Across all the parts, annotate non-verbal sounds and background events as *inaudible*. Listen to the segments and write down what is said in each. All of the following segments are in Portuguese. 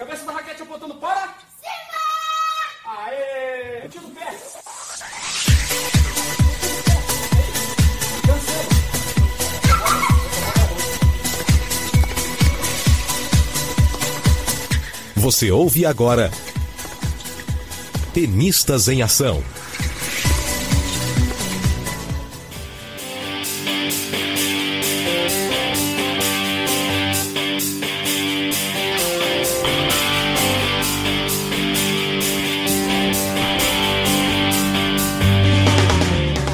Cabeça da raquete apontando para... Cima! Aê! Tiro do pé! Você ouve agora Tenistas em Ação.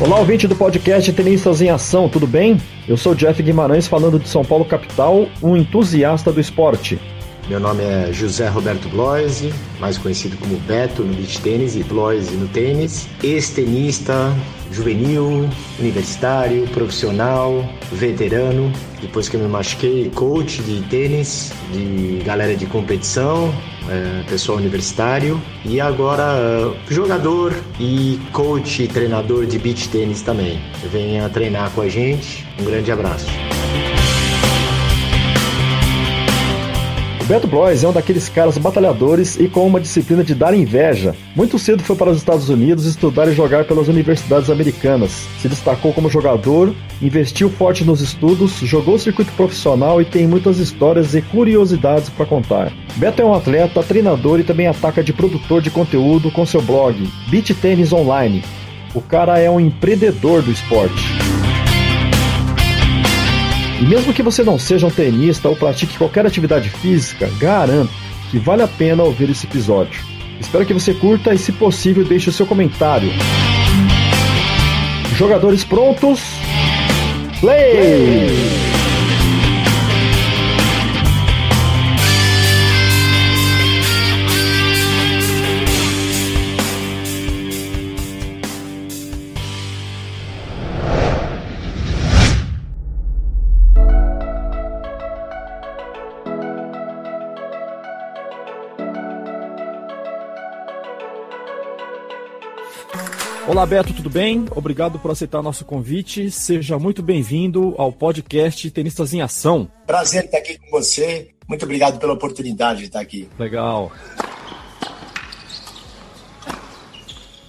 Olá, ouvinte do podcast Tenistas em Ação, tudo bem? Eu sou Jeff Guimarães, falando de São Paulo capital, um entusiasta do esporte. Meu nome é José Roberto Bloise, mais conhecido como Beto no beach tênis e Bloise no tênis. Ex-tenista, juvenil, universitário, profissional, veterano. Depois que eu me machuquei, coach de tênis, de galera de competição, é, pessoal universitário. E agora jogador e coach e treinador de beach tênis também. Venha treinar com a gente. Um grande abraço. Beto Blois é um daqueles caras batalhadores e com uma disciplina de dar inveja. Muito cedo foi para os Estados Unidos estudar e jogar pelas universidades americanas. Se destacou como jogador, investiu forte nos estudos, jogou o circuito profissional e tem muitas histórias e curiosidades para contar. Beto é um atleta, treinador e também ataca de produtor de conteúdo com seu blog Beat Tênis Online. O cara é um empreendedor do esporte. E mesmo que você não seja um tenista ou pratique qualquer atividade física, garanto que vale a pena ouvir esse episódio. Espero que você curta e, se possível, deixe o seu comentário. Jogadores prontos? Play! Olá, Beto, tudo bem? Obrigado por aceitar nosso convite. Seja muito bem-vindo ao podcast Tenistas em Ação. Prazer estar aqui com você. Muito obrigado pela oportunidade de estar aqui. Legal.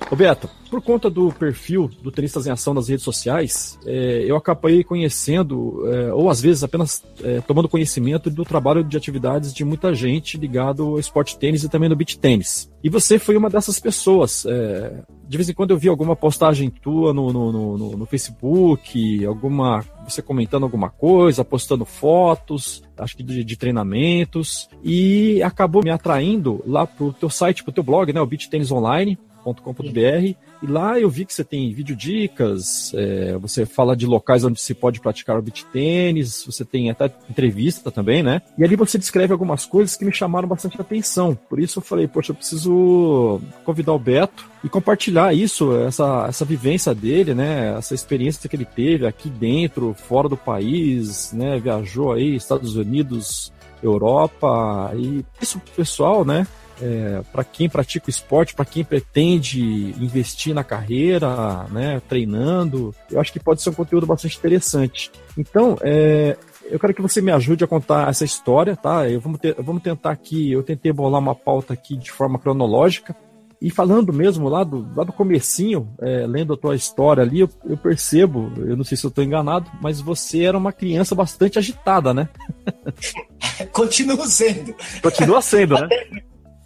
Ô Beto, por conta do perfil do Tenistas em Ação nas redes sociais, é, eu acabei conhecendo, é, ou às vezes apenas é, tomando conhecimento do trabalho de atividades de muita gente ligado ao esporte tênis e também no beach tênis. E você foi uma dessas pessoas. É, de vez em quando eu vi alguma postagem tua no, no, no, no Facebook, alguma você comentando alguma coisa, postando fotos, acho que de, de, treinamentos, e acabou me atraindo lá pro teu site, pro teu blog, né, o Beach Tênis Online www.esporte.com.br e lá eu vi que você tem vídeo dicas, é, você fala de locais onde se pode praticar o beach tênis, você tem até entrevista também, né? E ali você descreve algumas coisas que me chamaram bastante atenção. Por isso eu falei, poxa, eu preciso convidar o Beto e compartilhar isso, essa, essa vivência dele, né? Essa experiência que ele teve aqui dentro, fora do país, né? Viajou aí, Estados Unidos, Europa e isso pessoal, né? É, para quem pratica o esporte, para quem pretende investir na carreira, né, treinando, eu acho que pode ser um conteúdo bastante interessante. Então, é, eu quero que você me ajude a contar essa história, tá? Eu vamos, ter, vamos tentar aqui, eu tentei bolar uma pauta aqui de forma cronológica, e falando mesmo lá do, lá do comecinho, é, lendo a tua história ali, eu, eu percebo, eu não sei se eu estou enganado, mas você era uma criança bastante agitada, né? *laughs* Continua sendo. Continua sendo, né?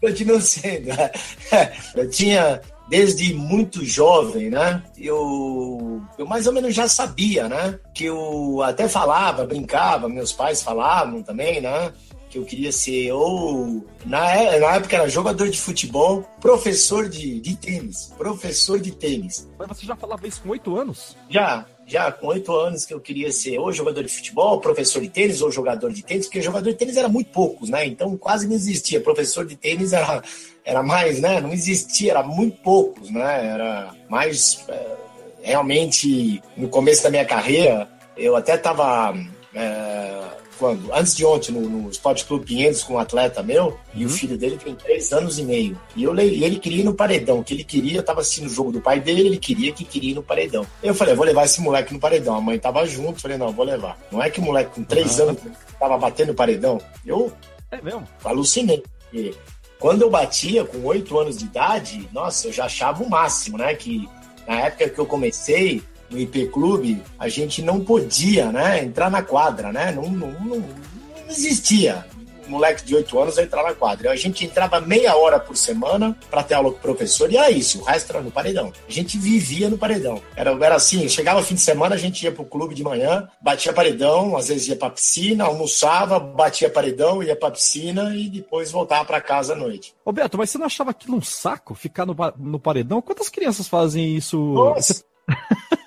Continua sendo. *laughs* Eu tinha, desde muito jovem, né? Eu, eu mais ou menos já sabia, né? Que eu até falava, brincava, meus pais falavam também, né? que eu queria ser ou na, na época era jogador de futebol, professor de, de tênis, professor de tênis. Mas você já falava isso com oito anos? Já, já com oito anos que eu queria ser ou jogador de futebol, professor de tênis ou jogador de tênis, porque jogador de tênis era muito poucos, né? Então quase não existia. Professor de tênis era, era mais, né? Não existia, era muito poucos, né? Era mais é, realmente no começo da minha carreira, eu até estava é, quando? Antes de ontem, no, no Sport Clube Pinheiros, com um atleta meu, uhum. e o uhum. filho dele tem três anos e meio. E eu, ele queria ir no paredão, o que ele queria, eu tava assistindo o jogo do pai dele, ele queria que queria ir no paredão. Eu falei, vou levar esse moleque no paredão. A mãe tava junto, falei, não, vou levar. Não é que o moleque com três uhum. anos tava batendo no paredão. Eu é mesmo? alucinei. porque quando eu batia com oito anos de idade, nossa, eu já achava o máximo, né? Que na época que eu comecei no IP Clube, a gente não podia, né, entrar na quadra, né? Não, não, não, não existia moleque de 8 anos a entrar na quadra. A gente entrava meia hora por semana para ter aula com o professor e era isso, o resto era no paredão. A gente vivia no paredão. Era, era assim, chegava fim de semana, a gente ia pro clube de manhã, batia paredão, às vezes ia pra piscina, almoçava, batia paredão, ia pra piscina e depois voltava para casa à noite. Ô Beto, mas você não achava aquilo um saco, ficar no, no paredão? Quantas crianças fazem isso? Nossa.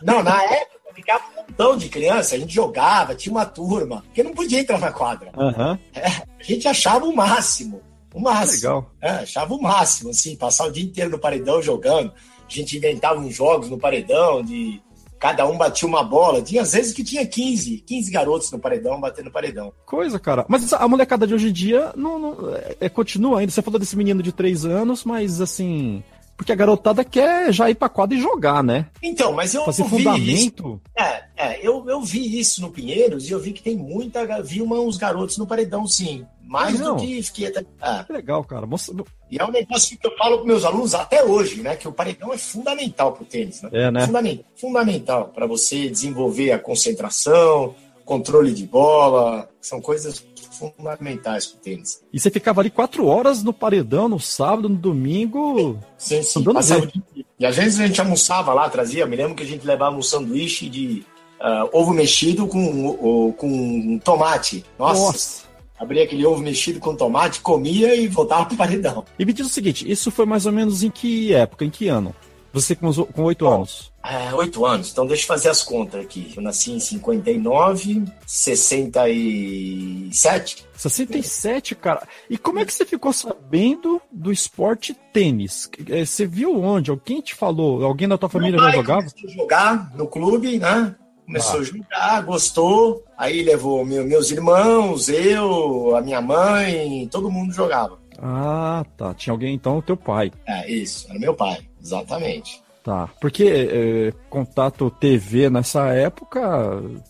Não, na época ficava um montão de criança, a gente jogava, tinha uma turma, porque não podia entrar na quadra. Uhum. É, a gente achava o máximo. O máximo. Legal. É, achava o máximo, assim, passar o dia inteiro no paredão jogando. A gente inventava uns jogos no paredão, de cada um batia uma bola. Tinha às vezes que tinha 15, 15 garotos no paredão, batendo no paredão. Coisa, cara. Mas a molecada de hoje em dia não, não é, é, continua ainda. Você falou desse menino de 3 anos, mas assim, porque a garotada quer já ir pra quadra e jogar, né? Então, mas eu Fazer vi fundamento. Isso. É, é eu, eu vi isso no Pinheiros e eu vi que tem muita. Vi uma, uns garotos no paredão, sim. Mais Não. do que fiquei até. É. Que legal, cara. Moça... E é um negócio que eu falo com meus alunos até hoje, né? Que o paredão é fundamental pro tênis, né? É, né? Fundamental, fundamental para você desenvolver a concentração, controle de bola, são coisas fundamentais pro tênis. E você ficava ali quatro horas no paredão, no sábado, no domingo. Sim, sim. Passava o inteiro. E às vezes a gente almoçava lá, trazia. Me lembro que a gente levava um sanduíche de ah, ovo mexido com, o- com tomate. Nossa, Nossa. abria aquele ovo mexido com tomate, comia e voltava pro paredão. E me diz o seguinte, isso foi mais ou menos em que época, em que ano? Você com oito anos. É, oito anos, então deixa eu fazer as contas aqui. Eu nasci em 59, 67. 67, cara. E como é que você ficou sabendo do esporte tênis? Eh, Você viu onde? Alguém te falou? Alguém da tua família já jogava? Começou a jogar no clube, né? Começou Ah. a jogar, gostou. Aí levou meu- meus irmãos, eu, a minha mãe, todo mundo jogava. Ah, tá. Tinha alguém então, teu pai. É, isso, era meu pai, exatamente. Tá. Porque eh, contato TV nessa época,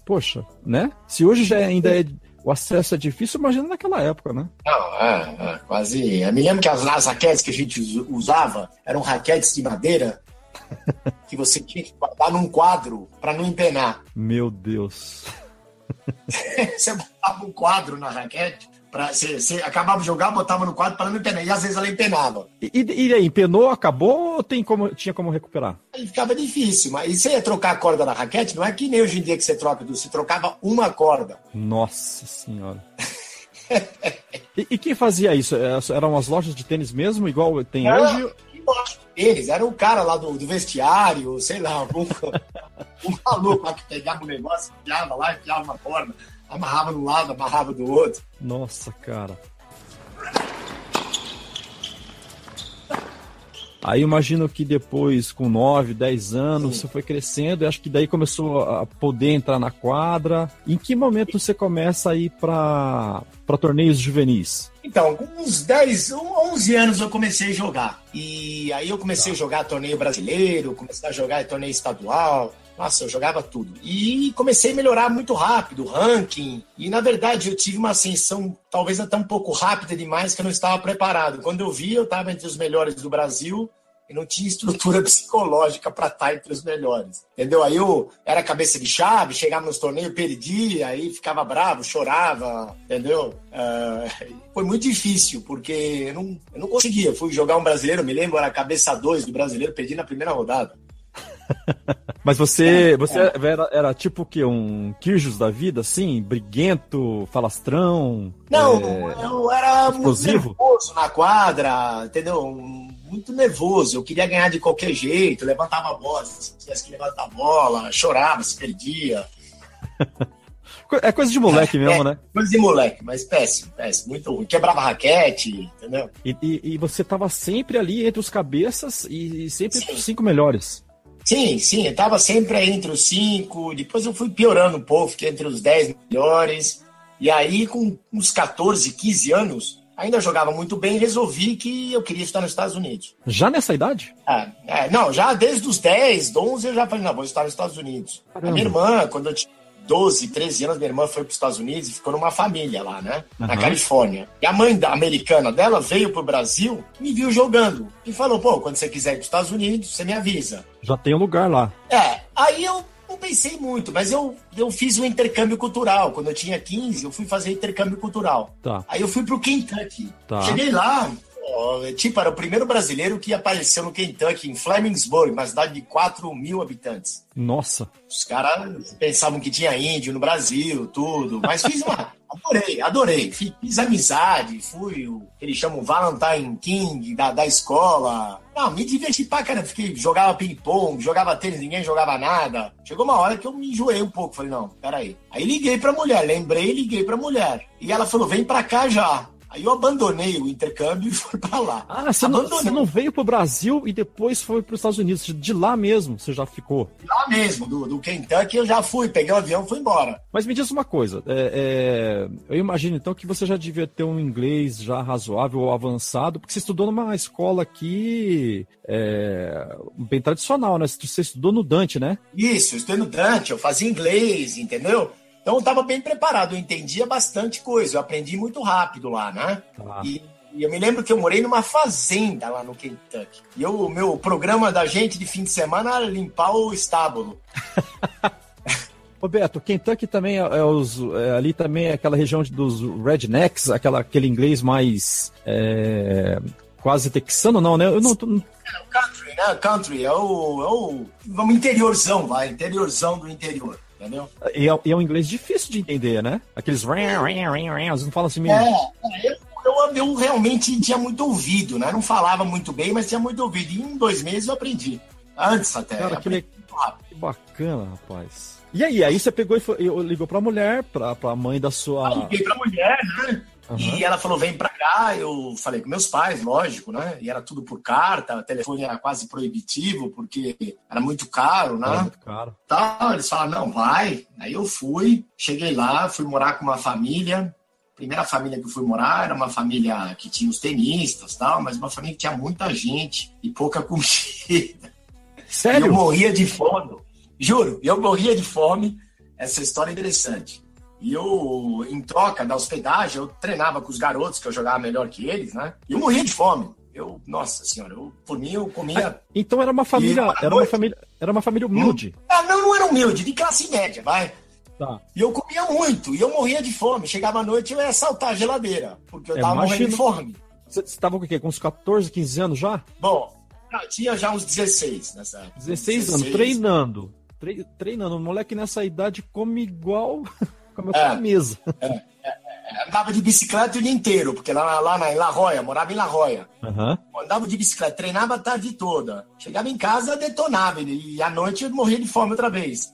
poxa, né? Se hoje já ainda é. O acesso é difícil, imagina naquela época, né? Não, é, é, quase. Eu me lembro que as, as raquetes que a gente us- usava eram raquetes de madeira *laughs* que você tinha que guardar num quadro para não empenar. Meu Deus. *laughs* você botava um quadro na raquete, pra, você, você acabava de jogar, botava no quadro para não empenar. E às vezes ela empenava. E, e- aí, empenou, acabou ou tem como, tinha como recuperar? Aí ficava difícil. Mas e você ia trocar a corda da raquete, não é que nem hoje em dia que você troca, você trocava uma corda. Nossa senhora. e, e quem fazia isso? É, Eram as lojas de tênis mesmo, igual tem Era- hoje? que Eles, era o cara lá do, do vestiário, sei lá, algum *laughs* um maluco lá que pegava um negócio, enfiava lá, enfiava uma corda, amarrava de um lado, amarrava do outro. Nossa, cara. Aí imagino que depois, com 9, 10 anos, Sim. você foi crescendo e acho que daí começou a poder entrar na quadra. Em que momento você começa a ir para torneios juvenis? Então, com uns 10, 11 anos eu comecei a jogar. E aí eu comecei a jogar torneio brasileiro, comecei a jogar torneio estadual. Nossa, eu jogava tudo. E comecei a melhorar muito rápido, ranking. E na verdade eu tive uma ascensão talvez até um pouco rápida demais que eu não estava preparado. Quando eu vi, eu estava entre os melhores do Brasil e não tinha estrutura *laughs* psicológica para estar entre os melhores. Entendeu? Aí eu era cabeça de chave, chegava nos torneios, perdia, aí ficava bravo, chorava, entendeu? Ah, foi muito difícil, porque eu não, eu não conseguia. Fui jogar um brasileiro, me lembro, era cabeça 2 do brasileiro, perdi na primeira rodada. *laughs* Mas você, você era, era tipo o quê? Um Kirjus da vida, assim? Briguento, falastrão? Não, é, eu era muito explosivo? nervoso na quadra, entendeu? Muito nervoso. Eu queria ganhar de qualquer jeito, levantava a bola, se tivesse que levantar a bola, chorava, se perdia. *laughs* É coisa de moleque mesmo, É, né? Coisa de moleque, mas péssimo, péssimo, muito ruim. Quebrava raquete, entendeu? E, e- e você tava sempre ali entre os cabeças e, e sempre entre os cinco melhores. Sim, sim, eu tava sempre aí entre os cinco, depois eu fui piorando um pouco, fiquei entre os 10 melhores. E aí, com uns 14, 15 anos, ainda jogava muito bem, resolvi que eu queria estar nos Estados Unidos. Já nessa idade? É, é, não, já desde os 10, 11 eu já falei, não, vou estar nos Estados Unidos. Caramba. A minha irmã, quando eu tinha 12, 13 anos, minha irmã foi para os Estados Unidos e ficou numa família lá, né? Na Aham. Califórnia. E a mãe da americana dela veio pro Brasil, me viu jogando. E falou, pô, quando você quiser ir para os Estados Unidos, você me avisa. Já tem um lugar lá. É, aí eu não pensei muito, mas eu, eu fiz um intercâmbio cultural. Quando eu tinha 15, eu fui fazer intercâmbio cultural. Tá. Aí eu fui pro Kentucky. Tá. Cheguei lá, tipo, era o primeiro brasileiro que apareceu no Kentucky, em Flemingsburg, uma cidade de 4 mil habitantes. Nossa. Os caras pensavam que tinha índio no Brasil, tudo. Mas fiz uma. *laughs* Adorei, adorei. Fiz, fiz amizade, fui o que eles chamam Valentine King da, da escola. Não, me diverti pra caramba. Fiquei, jogava ping-pong, jogava tênis, ninguém jogava nada. Chegou uma hora que eu me enjoei um pouco. Falei, não, peraí. Aí liguei pra mulher, lembrei e liguei pra mulher. E ela falou, vem pra cá já. Aí eu abandonei o intercâmbio *laughs* e fui pra lá. Ah, você não, você não veio pro Brasil e depois foi pros Estados Unidos. De lá mesmo você já ficou. Lá mesmo, do, do Kentucky, eu já fui, peguei o avião e fui embora. Mas me diz uma coisa, é, é, eu imagino então que você já devia ter um inglês já razoável ou avançado, porque você estudou numa escola aqui é, bem tradicional, né? Você estudou no Dante, né? Isso, eu estudei no Dante, eu fazia inglês, entendeu? Então eu estava bem preparado, eu entendia bastante coisa, eu aprendi muito rápido lá, né? Tá. E, e eu me lembro que eu morei numa fazenda lá no Kentucky. E eu- o meu programa da gente de fim de semana era limpar o estábulo. *laughs* Roberto, Kentucky também é, é os, é, ali também é aquela região dos rednecks, aquela, aquele inglês mais é, quase texano, não, né? Eu não, tô- É o country, né? Country é o, é o vamos, interiorzão, vai, interiorzão do interior, entendeu? e é, e é um inglês difícil de entender, né? Aqueles eles não falam assim meio. É, é, eu, eu, eu realmente tinha muito ouvido, né? Não falava muito bem, mas tinha muito ouvido. E em dois meses eu aprendi. Antes até. Cara, que, le- que bacana, rapaz. E aí, aí você pegou e foi- ligou pra mulher, pra, pra mãe da sua. Aí liguei pra mulher, né? Aham. E ela falou, vem pra cá. Eu falei com meus pais, lógico, né? E era tudo por carta, o telefone era quase proibitivo, porque era muito caro, né? Muito caro. Tal, eles falaram, não, vai. Aí eu fui, cheguei lá, fui morar com uma família. Primeira família que eu fui morar era uma família que tinha os tenistas, tal, mas uma família que tinha muita gente e pouca *laughs* comida. E eu Sério? morria de fome. Juro, eu morria de fome. Essa história é interessante. E eu, em troca da hospedagem, eu treinava com os garotos, que eu jogava melhor que eles, né? E eu morria de fome. Eu, nossa senhora, eu, por mim, eu comia. Então era uma família. Era uma família. Era uma família humilde. Ah, não, não era humilde, de classe média, vai. Tá. E eu comia muito, e eu morria de fome. Chegava à noite eu ia saltar a geladeira, porque eu É, tava morrendo de imagino. fome. Você estava com o quê? Com uns 14, 15 anos já? Bom, eu tinha já uns 16 nessa época. 16 anos, treinando. Tre- treinando. O moleque nessa idade come igual. Come É. a mesa. Andava de bicicleta o dia inteiro, porque lá, lá na, em La Roya, morava em La Roya. Aham. Andava de bicicleta, treinava a tarde toda. Chegava em casa, detonava, e à noite eu morria de fome outra vez.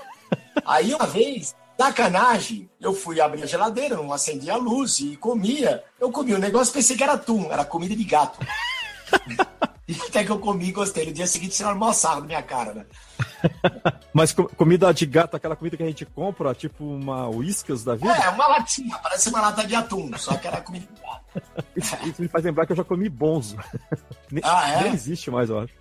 *laughs* Aí uma vez, sacanagem, eu fui abrir a geladeira, não acendia a luz e comia. Eu comia o negócio, pensei que era atum, era comida de gato. *laughs* E até que eu comi e gostei. No dia seguinte tiraram uma sarro na minha cara, né? *laughs* Mas co- comida de gato, aquela comida que a gente compra, tipo uma Whiskas da vida, É, uma latinha, parece uma lata de atum, só que era comida de gato. *laughs* isso, isso me faz lembrar que eu já comi bonzo. *laughs* Nem, Ah, é? nem existe mais, eu acho.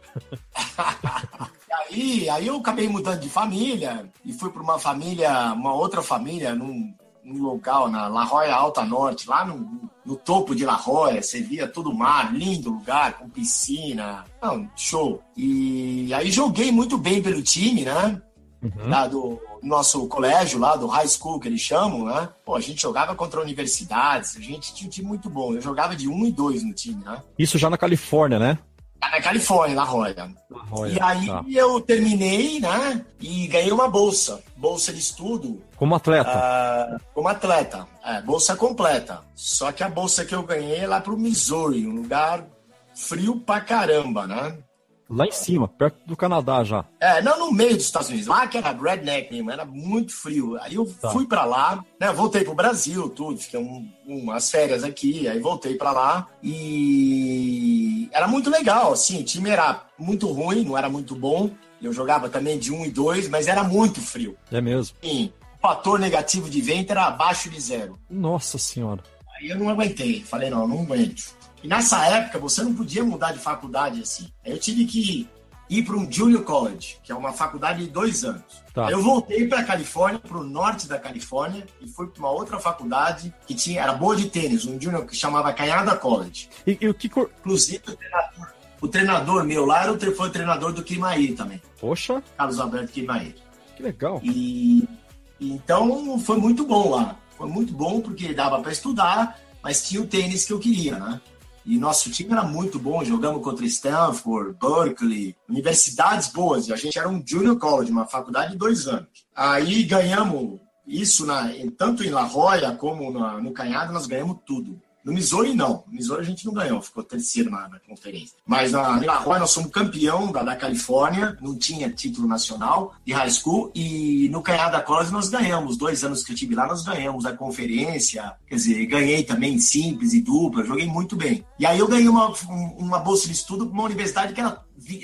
E aí, aí eu acabei mudando de família e fui para uma família, uma outra família, num, num local na La Jolla Alta Norte, lá no, no topo de La Jolla, você via todo o mar, lindo lugar, com piscina, não, show. E aí joguei muito bem pelo time, né? Uhum. Lá do nosso colégio, lá do high school que eles chamam, né? Pô, a gente jogava contra universidades, a gente tinha um time muito bom. Eu jogava de um e dois no time, né? Isso já na Califórnia, né? Lá Na Califórnia, na Roya. E aí tá. eu terminei, né? E ganhei uma bolsa, bolsa de estudo Como atleta. ah, como atleta. É, bolsa completa. Só que a bolsa que eu ganhei é lá pro Missouri, um lugar frio pra caramba, né? Lá em cima, perto do Canadá já. É, não no meio dos Estados Unidos, lá que era redneck mesmo, era muito frio. Aí eu Tá. fui pra lá, né? Voltei pro Brasil, tudo, fiquei um, umas férias aqui, aí voltei pra lá e era muito legal, assim, o time era muito ruim, não era muito bom. Eu jogava também de um e dois, mas era muito frio. É mesmo. Sim, o fator negativo de vento era abaixo de zero. Nossa senhora. Aí eu não aguentei. Falei, não, não aguento. E nessa época você não podia mudar de faculdade assim. Aí eu tive que ir para um Junior College, que é uma faculdade de dois anos. Tá. Eu voltei para a Califórnia, para o norte da Califórnia, e fui para uma outra faculdade que tinha era boa de tênis, um junior que chamava Canhada College. E, e o que. cor- Inclusive, o treinador, o treinador meu lá era o, foi o treinador do Kimair também, Poxa, Carlos Alberto Kimair. que legal. E então foi muito bom lá. Foi muito bom porque dava para estudar, mas tinha o tênis que eu queria, né? E nosso time era muito bom, jogamos contra Stanford, Berkeley, universidades boas. A gente era um junior college, uma faculdade de dois anos. Aí ganhamos isso na, tanto em La Jolla como na- no Canhado, nós ganhamos tudo. No Missouri, não. No Missouri a gente não ganhou, ficou terceiro na, na conferência. Mas na, Jolla nós somos campeão da, da Califórnia, não tinha título nacional de high school. E no Canhada College nós ganhamos. Dois anos que eu tive lá, nós ganhamos a conferência. Quer dizer, ganhei também simples e dupla, joguei muito bem. E aí eu ganhei uma, um- uma bolsa de estudo para uma universidade que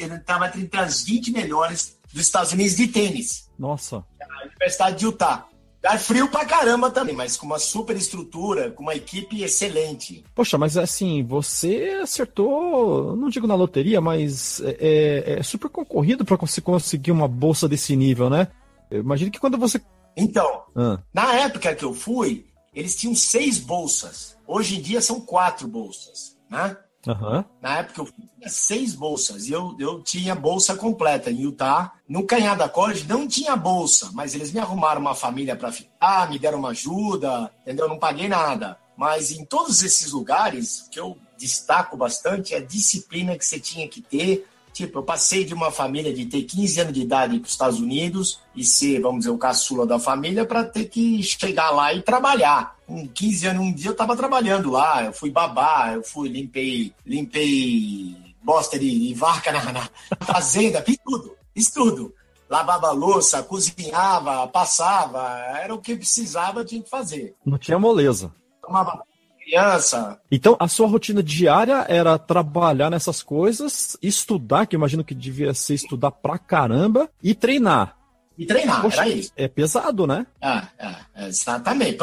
estava entre as 20 melhores dos Estados Unidos de tênis Nossa. a Universidade de Utah. É frio pra caramba também, mas com uma super estrutura, com uma equipe excelente. Poxa, mas assim, você acertou, não digo na loteria, mas é, é- é super concorrido para você conseguir uma bolsa desse nível, né? Eu imagino que quando você. Então, Ah, na época que eu fui, eles tinham seis bolsas. Hoje em dia são quatro bolsas, né? Aham. Na época eu tinha seis bolsas e eu, eu tinha bolsa completa em Utah. No Canhada College não tinha bolsa, mas eles me arrumaram uma família para ficar, me deram uma ajuda, entendeu? Eu não paguei nada. Mas em todos esses lugares, o que eu destaco bastante é a disciplina que você tinha que ter. Tipo, eu passei de uma família de ter 15 anos de idade para os Estados Unidos e ser, vamos dizer, o caçula da família para ter que chegar lá e trabalhar. Com 15 anos, um dia eu estava trabalhando lá, eu fui babá, eu fui, limpei, limpei bosta de, de vaca na, na fazenda, fiz tudo, fiz tudo. Lavava louça, cozinhava, passava, era o que precisava, tinha que fazer. Não tinha moleza. Tomava criança, Então, a sua rotina diária era trabalhar nessas coisas, estudar, que imagino que devia ser estudar pra caramba, e treinar. e treinar, Poxa, era isso. é pesado, né? Ah, ah, exatamente.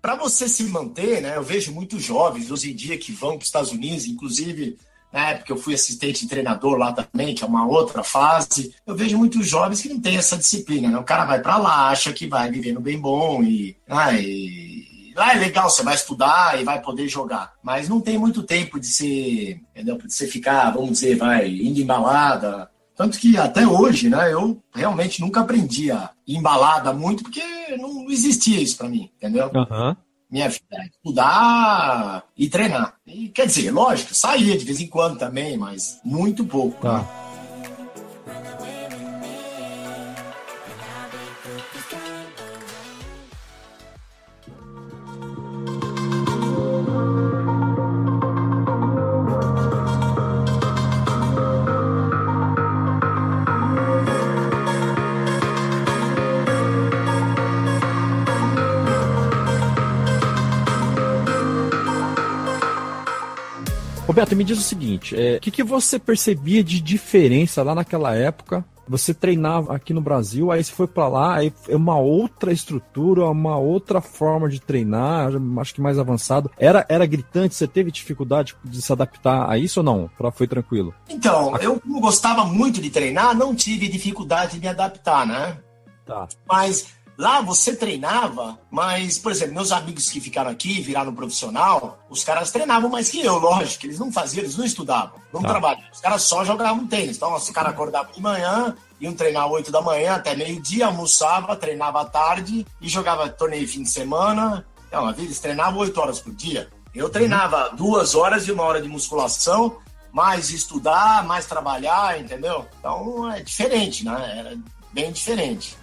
Para você se manter, né? Eu vejo muitos jovens hoje em dia que vão para os Estados Unidos, inclusive na época eu fui assistente de treinador lá também, que é uma outra fase. Eu vejo muitos jovens que não têm essa disciplina, né? O cara vai para lá, acha que vai viver no bem bom e, ah, e lá é legal, você vai estudar e vai poder jogar. Mas não tem muito tempo de ser, entendeu? De você ficar, vamos dizer, vai indo em balada, tanto que até hoje, né, eu realmente nunca aprendi a ir em balada muito, porque não existia isso pra mim, entendeu? Aham. Minha vida era estudar e treinar. E, quer dizer, lógico, saía de vez em quando também, mas muito pouco. Tá. né? Roberto, me diz o seguinte: é, o que, que você percebia de diferença lá naquela época? Você treinava aqui no Brasil, aí você foi pra lá, aí é uma outra estrutura, uma outra forma de treinar, acho que mais avançado. Era, era gritante, você teve dificuldade de se adaptar a isso ou não? Pra, foi tranquilo? Então, eu gostava muito de treinar, não tive dificuldade de me adaptar, né? Tá. Mas lá você treinava, mas, por exemplo, meus amigos que ficaram aqui, viraram profissional, os caras treinavam mais que eu, lógico. Eles não faziam, eles não estudavam, não Tá. trabalhavam. Os caras só jogavam tênis. Então, os caras acordavam de manhã, iam treinar 8 da manhã até meio-dia, almoçava, treinava à tarde e jogava torneio fim de semana. Então, eles treinavam 8 horas por dia. Eu treinava duas horas e uma hora de musculação, mais estudar, mais trabalhar, entendeu? Então é diferente, né? Era bem diferente.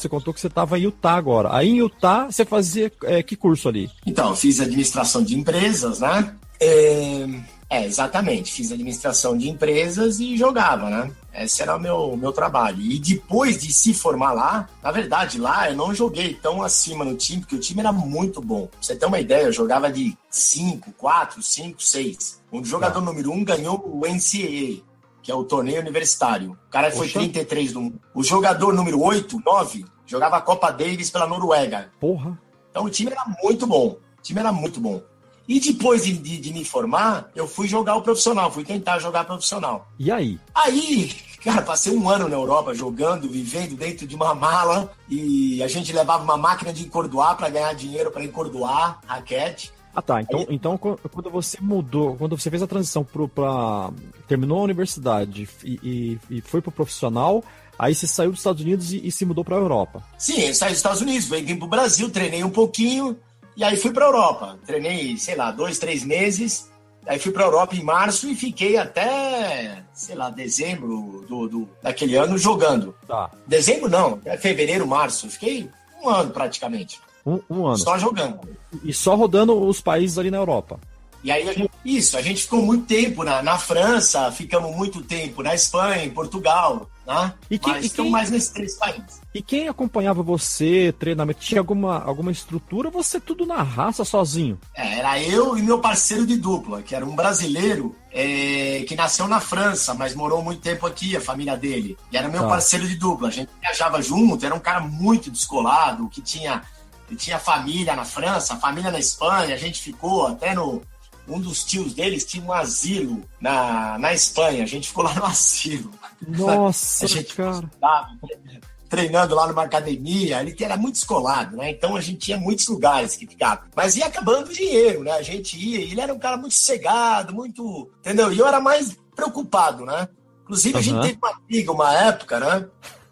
Você contou que você estava em Utah agora. Aí em Utah você fazia é, que curso ali? Então, fiz administração de empresas, né? É, é, exatamente. Fiz administração de empresas e jogava, né? Esse era o meu, meu trabalho. E depois de se formar lá, na verdade, lá eu não joguei tão acima no time, porque o time era muito bom. Pra você ter uma ideia, eu jogava de 5, 4, 5, 6. O jogador número 1 um ganhou o NCAA, que é o torneio universitário. O cara foi Poxa. 33 do mundo. O jogador número 8, 9, jogava a Copa Davis pela Noruega. Porra. Então o time era muito bom. O time era muito bom. E depois de, de, de me formar, eu fui jogar o profissional, fui tentar jogar profissional. E aí? Aí, *laughs* cara, passei um ano na Europa jogando, vivendo dentro de uma mala e a gente levava uma máquina de encordoar para ganhar dinheiro para encordoar raquete. Ah tá, então, então quando você mudou, quando você fez a transição para terminou a universidade e, e, e foi pro profissional, aí você saiu dos Estados Unidos e, e se mudou para a Europa. Sim, eu saí dos Estados Unidos, vim pro Brasil, treinei um pouquinho e aí fui para Europa. Treinei, sei lá, dois, três meses. Aí fui para Europa em março e fiquei até, sei lá, dezembro do, do daquele ano jogando. Tá. Dezembro não, é fevereiro, março. Fiquei um ano praticamente. Um, um ano. Só jogando. E só rodando os países ali na Europa. E aí, a gente, isso, a gente ficou muito tempo na, na França, ficamos muito tempo na Espanha, em Portugal, né? E quem, Mas e quem, mais nesses três países. E quem acompanhava você, treinamento? Tinha alguma, alguma estrutura você tudo na raça, sozinho? É, era eu e meu parceiro de dupla, que era um brasileiro é, que nasceu na França, mas morou muito tempo aqui, a família dele. E era meu tá. parceiro de dupla. A gente viajava junto, era um cara muito descolado, que tinha ele tinha família na França, família na Espanha, a gente ficou até no. Um dos tios deles tinha um asilo na, na Espanha, a gente ficou lá no asilo. Nossa, a gente cara. treinando lá numa academia, ele era muito escolado, né? Então a gente tinha muitos lugares que ficava. Mas ia acabando o dinheiro, né? A gente ia, ele era um cara muito cegado, muito. Entendeu? E eu era mais preocupado, né? Inclusive, a gente teve uma briga uma época, né?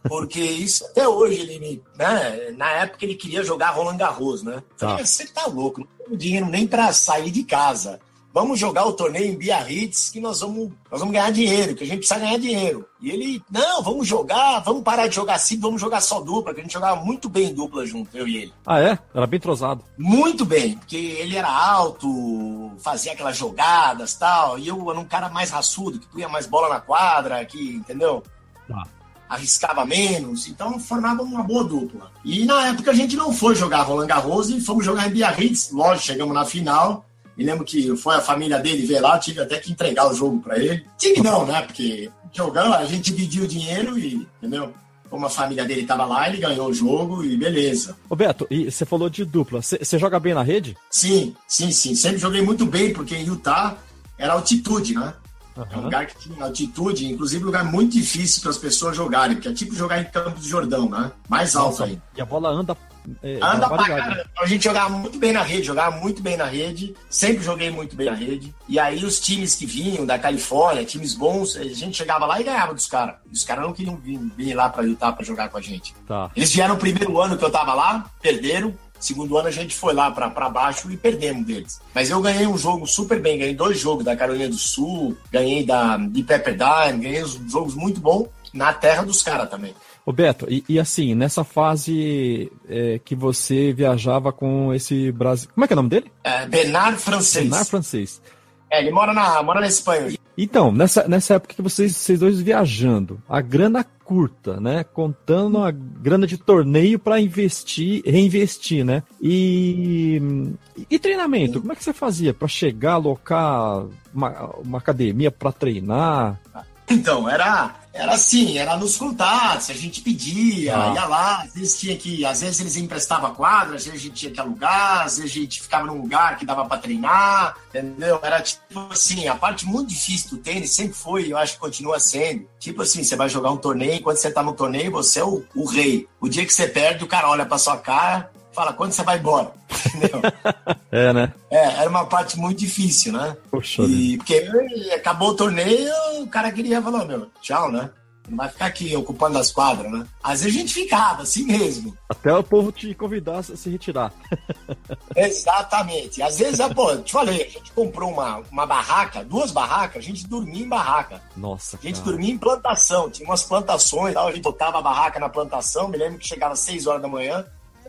Porque isso até hoje ele me. Né? Na época ele queria jogar Roland Garros, né? Tá. Falei, você tá louco, não tenho dinheiro nem para sair de casa. Vamos jogar o torneio em Biarritz que nós vamos, nós vamos ganhar dinheiro, que a gente precisa ganhar dinheiro. E ele, não, vamos jogar, vamos parar de jogar assim, vamos jogar só dupla, que a gente jogava muito bem dupla junto, eu e ele. Ah, é? Era bem trozado. Muito bem, porque ele era alto, fazia aquelas jogadas tal, e eu era um cara mais raçudo, que punha mais bola na quadra, que, entendeu? Tá arriscava menos, então formava uma boa dupla. E na época a gente não foi jogar Roland Garros e fomos jogar em Biarritz, lógico, chegamos na final. Me lembro que foi a família dele ver lá, tive até que entregar o jogo para ele. Tive não, né? Porque jogando, a gente dividiu o dinheiro e, entendeu? Como a família dele estava lá, ele ganhou o jogo e beleza. Ô Beto, e você falou de dupla. Você joga bem na rede? Sim, sim, sim. Sempre joguei muito bem, porque em Utah era altitude, né? Uhum. É um lugar que tinha altitude, inclusive um lugar muito difícil para as pessoas jogarem, porque é tipo jogar em Campos do Jordão, né? Mais alto aí. E a bola anda. É, anda pra caramba. A gente jogava muito bem na rede, jogava muito bem na rede, sempre joguei muito bem na rede. E aí os times que vinham da Califórnia, times bons, a gente chegava lá e ganhava dos caras. Os caras não queriam vir, vir lá para lutar para jogar com a gente. Tá. Eles vieram o primeiro ano que eu tava lá, perderam, Segundo ano a gente foi lá para baixo e perdemos deles. Mas eu ganhei um jogo super bem, ganhei dois jogos da Carolina do Sul, ganhei da de Pepperdine, ganhei jogos muito bons na terra dos caras também. Ô Beto, e, e, assim, nessa fase é, que você viajava com esse Brasil. Como é que é o nome dele? É, Bernard Francês. Bernard Francês. É, ele mora na, mora na Espanha. Então, nessa, nessa época que vocês, vocês dois viajando, a grana curta, né? Contando a grana de torneio para investir, reinvestir, né? E, e treinamento, como é que você fazia para chegar, alocar uma, uma academia para treinar? Então, era era assim, era nos contatos, a gente pedia, ah. ia lá, às vezes tinha que, às vezes eles emprestavam quadra, às vezes a gente tinha que alugar, às vezes a gente ficava num lugar que dava para treinar, entendeu? Era tipo assim, a parte muito difícil do tênis sempre foi, eu acho que continua sendo. Tipo assim, você vai jogar um torneio, quando você tá no torneio, você é o, o rei. O dia que você perde, o cara olha pra sua cara, fala, quando você vai embora? Entendeu? *laughs* é, né? É, era uma parte muito difícil, né? Poxa, e, porque acabou o torneio, o cara queria falar, meu, tchau, né? Não vai ficar aqui ocupando as quadras, né? Às vezes a gente ficava, assim mesmo. Até o povo te convidar a se retirar. *laughs* Exatamente. Às vezes, pô, te falei, a gente comprou uma, uma barraca, duas barracas, a gente dormia em barraca. Nossa. A gente cara. dormia em plantação, tinha umas plantações, a gente botava a barraca na plantação, me lembro que chegava às 6 horas da manhã,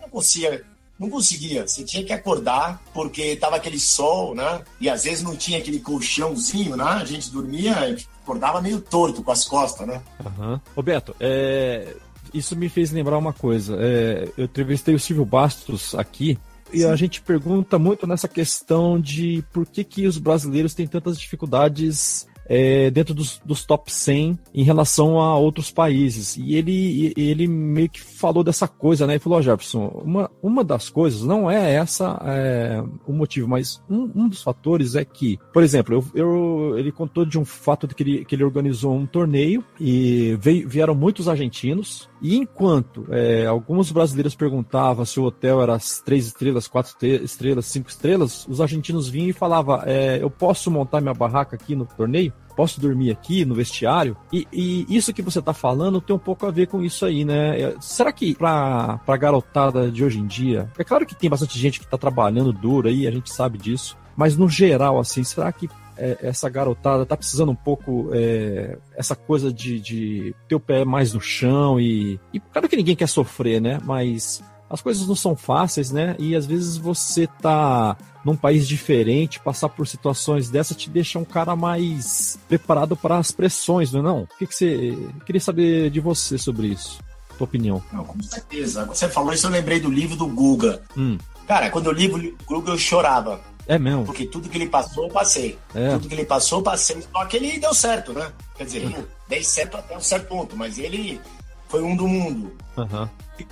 não conseguia não conseguia. Você tinha que acordar porque tava aquele sol, né? E às vezes não tinha aquele colchãozinho, né? A gente dormia, acordava meio torto com as costas, né? Uhum. Roberto, é... isso me fez lembrar uma coisa. É... Eu entrevistei o Silvio Bastos aqui e a gente pergunta muito nessa questão de por que, que os brasileiros têm tantas dificuldades é, dentro dos, dos, top 100 em relação a outros países. E ele, ele meio que falou dessa coisa, né? Ele falou, oh, Jefferson, uma, uma das coisas não é essa é, o motivo, mas um, um, dos fatores é que, por exemplo, eu, eu, ele contou de um fato de que ele, que ele organizou um torneio e veio, vieram muitos argentinos. E enquanto é, alguns brasileiros perguntavam se o hotel era três estrelas, quatro estrelas, cinco estrelas, os argentinos vinham e falavam: é, Eu posso montar minha barraca aqui no torneio? Posso dormir aqui no vestiário? E, e isso que você está falando tem um pouco a ver com isso aí, né? É, será que para a garotada de hoje em dia, é claro que tem bastante gente que está trabalhando duro aí, a gente sabe disso, mas no geral, assim, será que é, essa garotada tá precisando um pouco é, essa coisa de, de ter o pé mais no chão e, e claro que ninguém quer sofrer, né? Mas as coisas não são fáceis, né? E às vezes você tá num país diferente, passar por situações dessa te deixa um cara mais preparado para as pressões, não é não? O que, que você queria saber de você sobre isso? Tua opinião? Não, com certeza. Você falou isso, eu lembrei do livro do Guga. Hum. Cara, quando eu li o Guga, eu chorava. É mesmo. Porque tudo que ele passou, eu passei. É. Tudo que ele passou, eu passei. Só que ele deu certo, né? Quer dizer, ele deu certo até um certo ponto, mas ele foi um do mundo. Uhum.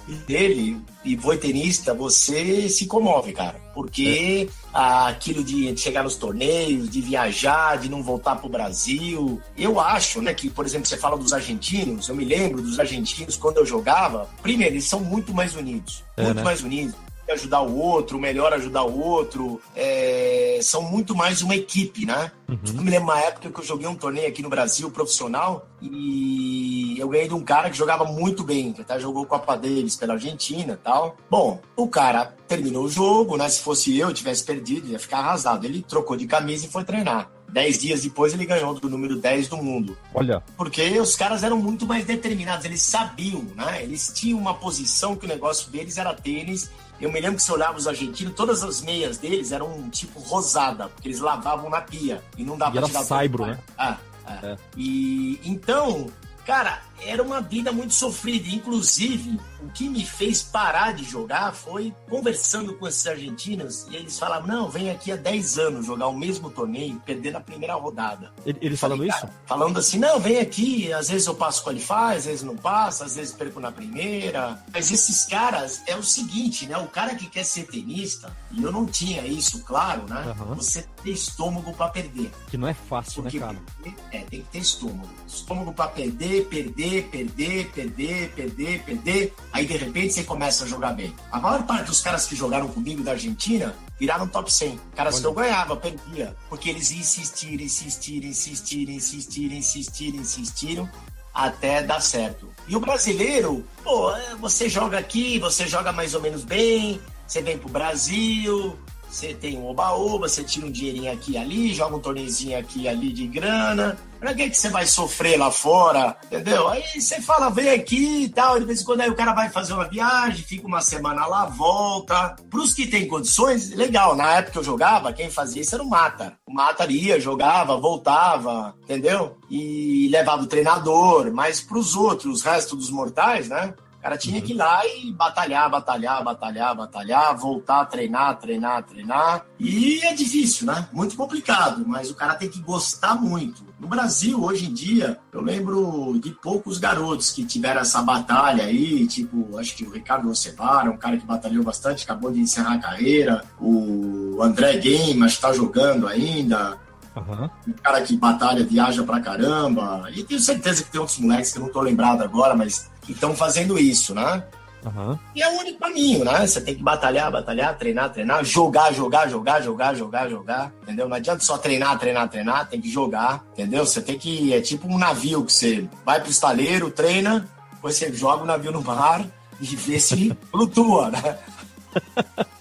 E ele, e voitenista, você se comove, cara. Porque é. aquilo de chegar nos torneios, de viajar, de não voltar pro Brasil. Eu acho, né, que, por exemplo, você fala dos argentinos, eu me lembro dos argentinos quando eu jogava. Primeiro, eles são muito mais unidos. É, muito né? mais unidos ajudar o outro, o melhor ajudar o outro. É, são muito mais uma equipe, né? Uhum. Eu me lembro uma época que eu joguei um torneio aqui no Brasil, profissional, e eu ganhei de um cara que jogava muito bem, que até jogou Copa Davis pela Argentina e tal. Bom, o cara terminou o jogo, né? Se fosse eu, tivesse perdido, ia ficar arrasado. Ele trocou de camisa e foi treinar. Dez dias depois ele ganhou do número 10 do mundo. Olha. Porque os caras eram muito mais determinados, eles sabiam, né? Eles tinham uma posição que o negócio deles era tênis eu me lembro que se olhava os argentinos, todas as meias deles eram tipo rosada, porque eles lavavam na pia e não dava e pra tirar saibro, né? Ah, ah. É. E então, cara, era uma vida muito sofrida. Inclusive, o que me fez parar de jogar foi conversando com esses argentinos e eles falavam: não, vem aqui há 10 anos jogar o mesmo torneio, perder na primeira rodada. Eles falando isso? Falando assim: não, vem aqui, às vezes eu passo qualify, às vezes não passo, às vezes perco na primeira. Mas esses caras é o seguinte, né? O cara que quer ser tenista, e eu não tinha isso, claro, né? Uhum. Você tem estômago para perder. Que não é fácil, né, Porque, né, cara? É, tem que ter estômago. Estômago para perder, perder, perder, perder, perder, perder. Aí de repente você começa a jogar bem. A maior parte dos caras que jogaram comigo da Argentina viraram top 100. Caras Olha. que eu ganhava, perdia. Porque eles insistiram, insistiram, insistiram, insistiram, insistiram, insistiram até dar certo. E o brasileiro, pô, é, você joga aqui, você joga mais ou menos bem, você vem pro Brasil, você tem um oba-oba, você tira um dinheirinho aqui e ali, joga um torneizinho aqui e ali de grana. Pra que, que você vai sofrer lá fora? Entendeu? Aí você fala, vem aqui e tal. De vez em quando aí o cara vai fazer uma viagem, fica uma semana lá, volta. Pros que tem condições, legal. Na época que eu jogava, quem fazia isso era o Mata. O Mata ia, jogava, voltava, entendeu? E levava o treinador. Mas pros outros, o resto dos mortais, né? Cara tinha que ir lá e batalhar, batalhar, batalhar, batalhar, voltar a treinar, treinar, treinar. E é difícil, né? Muito complicado, mas o cara tem que gostar muito. No Brasil, hoje em dia, eu lembro de poucos garotos que tiveram essa batalha aí, tipo, acho que o Ricardo Ocevara, um cara que batalhou bastante, acabou de encerrar a carreira, o André Game, acho que tá jogando ainda, Uhum. Um cara que batalha, viaja pra caramba. E tenho certeza que tem outros moleques que eu não tô lembrado agora, mas que estão fazendo isso, né? Uhum. E é o único caminho, né? Você tem que batalhar, batalhar, treinar, treinar, jogar, jogar, jogar, jogar, jogar, jogar, entendeu? Não adianta só treinar, treinar, treinar, tem que jogar, entendeu? Você tem que. É tipo um navio que você vai pro estaleiro, treina, depois você joga o navio no mar *laughs* e vê se flutua, né? *laughs*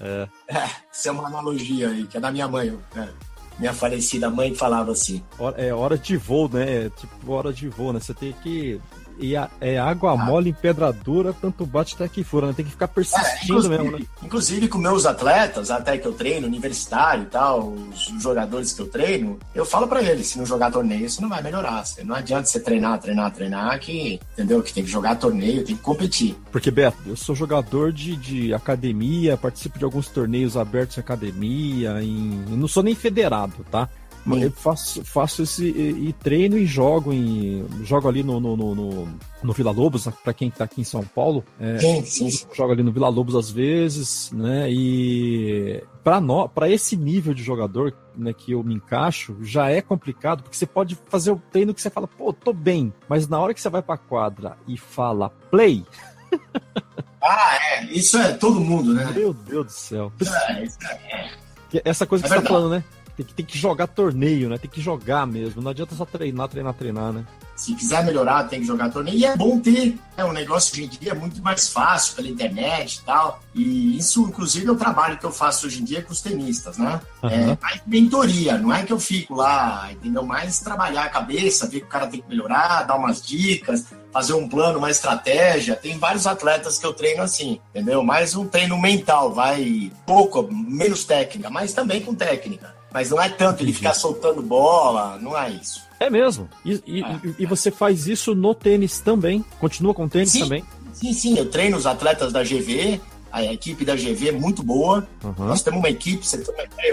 É. é. Isso é uma analogia aí, que é da minha mãe. Né? minha falecida mãe falava assim. É hora de voo, né? É tipo hora de voo, né? Você tem que e a, é água ah. mole em pedra dura, tanto bate até que fura, né? Tem que ficar persistindo é, mesmo, né? Inclusive com meus atletas, até que eu treino, universitário e tal, os jogadores que eu treino, eu falo para eles, se não jogar torneio, você não vai melhorar. Não adianta você treinar, treinar, treinar, que, entendeu? Que tem que jogar torneio, tem que competir. Porque, Beto, eu sou jogador de, de academia, participo de alguns torneios abertos em academia, em, não sou nem federado, tá? Eu faço, faço esse e, e treino e jogo em jogo ali no, no, no, no Vila Lobos, para quem está aqui em São Paulo. É, sim, sim. Jogo ali no Vila Lobos às vezes, né? E para esse nível de jogador né, que eu me encaixo, já é complicado, porque você pode fazer o treino que você fala, pô, tô bem, mas na hora que você vai pra quadra e fala play. *laughs* ah, é, isso é todo mundo, né? Meu Deus do céu. É, é. Essa coisa que é você tá falando, né? Tem que, tem que jogar torneio, né? Tem que jogar mesmo. Não adianta só treinar, treinar, treinar, né? Se quiser melhorar, tem que jogar torneio. E é bom ter. É um negócio hoje em dia é muito mais fácil pela internet e tal. E isso, inclusive, é o trabalho que eu faço hoje em dia com os tenistas, né? Uhum. É mentoria, não é que eu fico lá, entendeu? Mais trabalhar a cabeça, ver que o cara tem que melhorar, dar umas dicas, fazer um plano, uma estratégia. Tem vários atletas que eu treino assim, entendeu? Mais um treino mental, vai pouco, menos técnica, mas também com técnica. Mas não é tanto ele ficar soltando bola, não é isso. É mesmo. E, e, é. e você faz isso no tênis também? Continua com tênis sim, também? Sim, sim. Eu treino os atletas da GV. A equipe da GV é muito boa. Uhum. Nós temos uma equipe,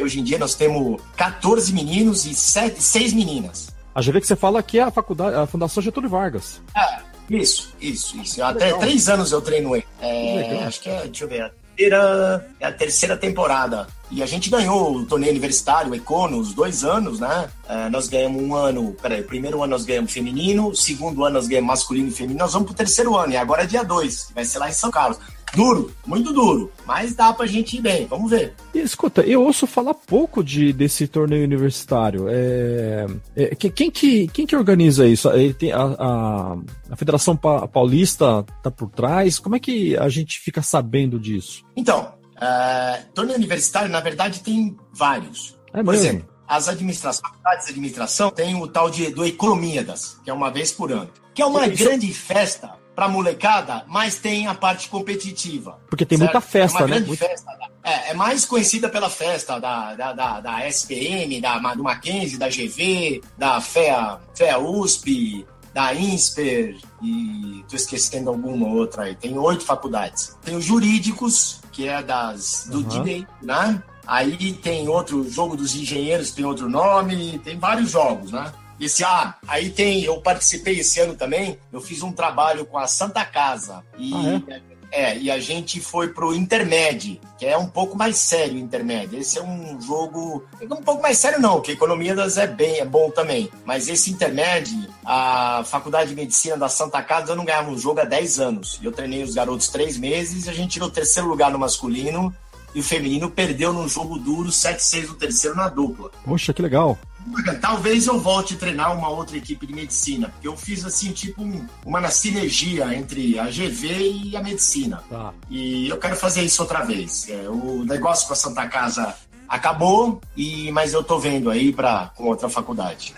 hoje em dia nós temos 14 meninos e 7, 6 meninas. A GV que você fala aqui é a faculdade, a Fundação Getúlio Vargas. É, isso, isso, isso. Até Legal. três anos eu treino ele. É, acho que é, deixa eu ver, terceira, é a terceira temporada. E a gente ganhou o torneio universitário, o Econo, os dois anos, né? É, nós ganhamos um ano, peraí, o primeiro ano nós ganhamos feminino, segundo ano nós ganhamos masculino e feminino, nós vamos pro terceiro ano, e agora é dia dois, vai ser lá em São Carlos. Duro, muito duro, mas dá pra gente ir bem, vamos ver. E, escuta, eu ouço falar pouco de, desse torneio universitário. É, é, quem, que, quem que organiza isso? Tem a, a, a Federação Paulista tá por trás? Como é que a gente fica sabendo disso? Então, uh, torneio universitário, na verdade, tem vários. É por exemplo, as administrações, de administração tem o tal de do Economíadas, que é uma vez por ano, que é uma grande festa para molecada, mas tem a parte competitiva. Porque tem certo? muita festa, é uma né? Grande Muito... festa. É, é, mais conhecida pela festa da, da, da, da SPM, da, do Mackenzie, da GV, da FEA, FEA USP, da INSPER e tô esquecendo alguma outra aí. Tem oito faculdades. Tem os jurídicos, que é das do uhum. direito, né? Aí tem outro jogo dos engenheiros, tem outro nome, tem vários jogos, né? Esse, ah, aí tem, eu participei esse ano também, eu fiz um trabalho com a Santa Casa. E, ah, é? é? e a gente foi pro Intermédio, que é um pouco mais sério o Intermédio. Esse é um jogo, um pouco mais sério não, que a economia das é bem, é bom também. Mas esse Intermédio, a Faculdade de Medicina da Santa Casa, eu não ganhava um jogo há 10 anos. Eu treinei os garotos três meses, a gente tirou o terceiro lugar no masculino e o feminino perdeu num jogo duro 7-6 no terceiro na dupla. Poxa, que legal. Talvez eu volte a treinar uma outra equipe de medicina, porque eu fiz assim, tipo, um, uma sinergia entre a GV e a medicina. Tá. E eu quero fazer isso outra vez. É, o negócio com a Santa Casa acabou, e mas eu tô vendo aí para com outra faculdade.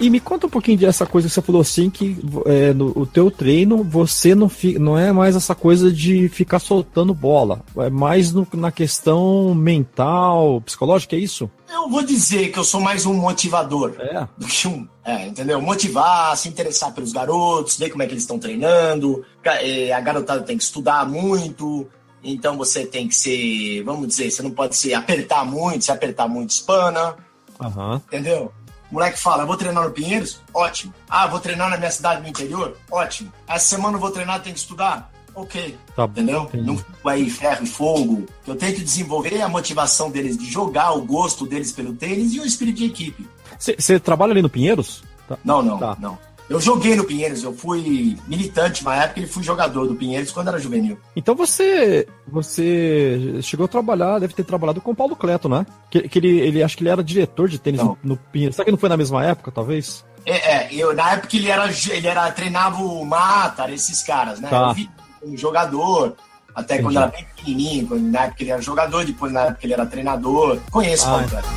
E me conta um pouquinho dessa coisa que você falou assim, que é, no o teu treino você não, fi, não é mais essa coisa de ficar soltando bola, é mais no, na questão mental, psicológica, é isso? Eu vou dizer que eu sou mais um motivador é. do que um. É, entendeu? Motivar, se interessar pelos garotos, ver como é que eles estão treinando. É, a garotada tem que estudar muito, então você tem que ser, vamos dizer, você não pode se apertar muito, se apertar muito espana. Uhum. Entendeu? O moleque fala, vou treinar no Pinheiros? Ótimo. Ah, vou treinar na minha cidade no interior? Ótimo. Essa semana eu vou treinar, tem que estudar? Ok. Tá Entendeu? Entendi. Não fico aí ferro e fogo. Eu tento desenvolver a motivação deles de jogar, o gosto deles pelo tênis e o espírito de equipe. Você trabalha ali no Pinheiros? Tá. Não, não, tá. não. Eu joguei no Pinheiros, eu fui militante na época e fui jogador do Pinheiros quando era juvenil. Então você você chegou a trabalhar, deve ter trabalhado com o Paulo Cleto, né? Que, que ele, ele acho que ele era diretor de tênis no, no, Pinheiros. Será que não foi na mesma época, talvez? É, é eu, na época ele era, ele era treinava o Matar, esses caras, né? Tá. Eu vi um jogador, até Entendi. quando era bem pequenininho, quando, na época ele era jogador, depois na época ele era treinador. Conheço o ah, Paulo Cleto.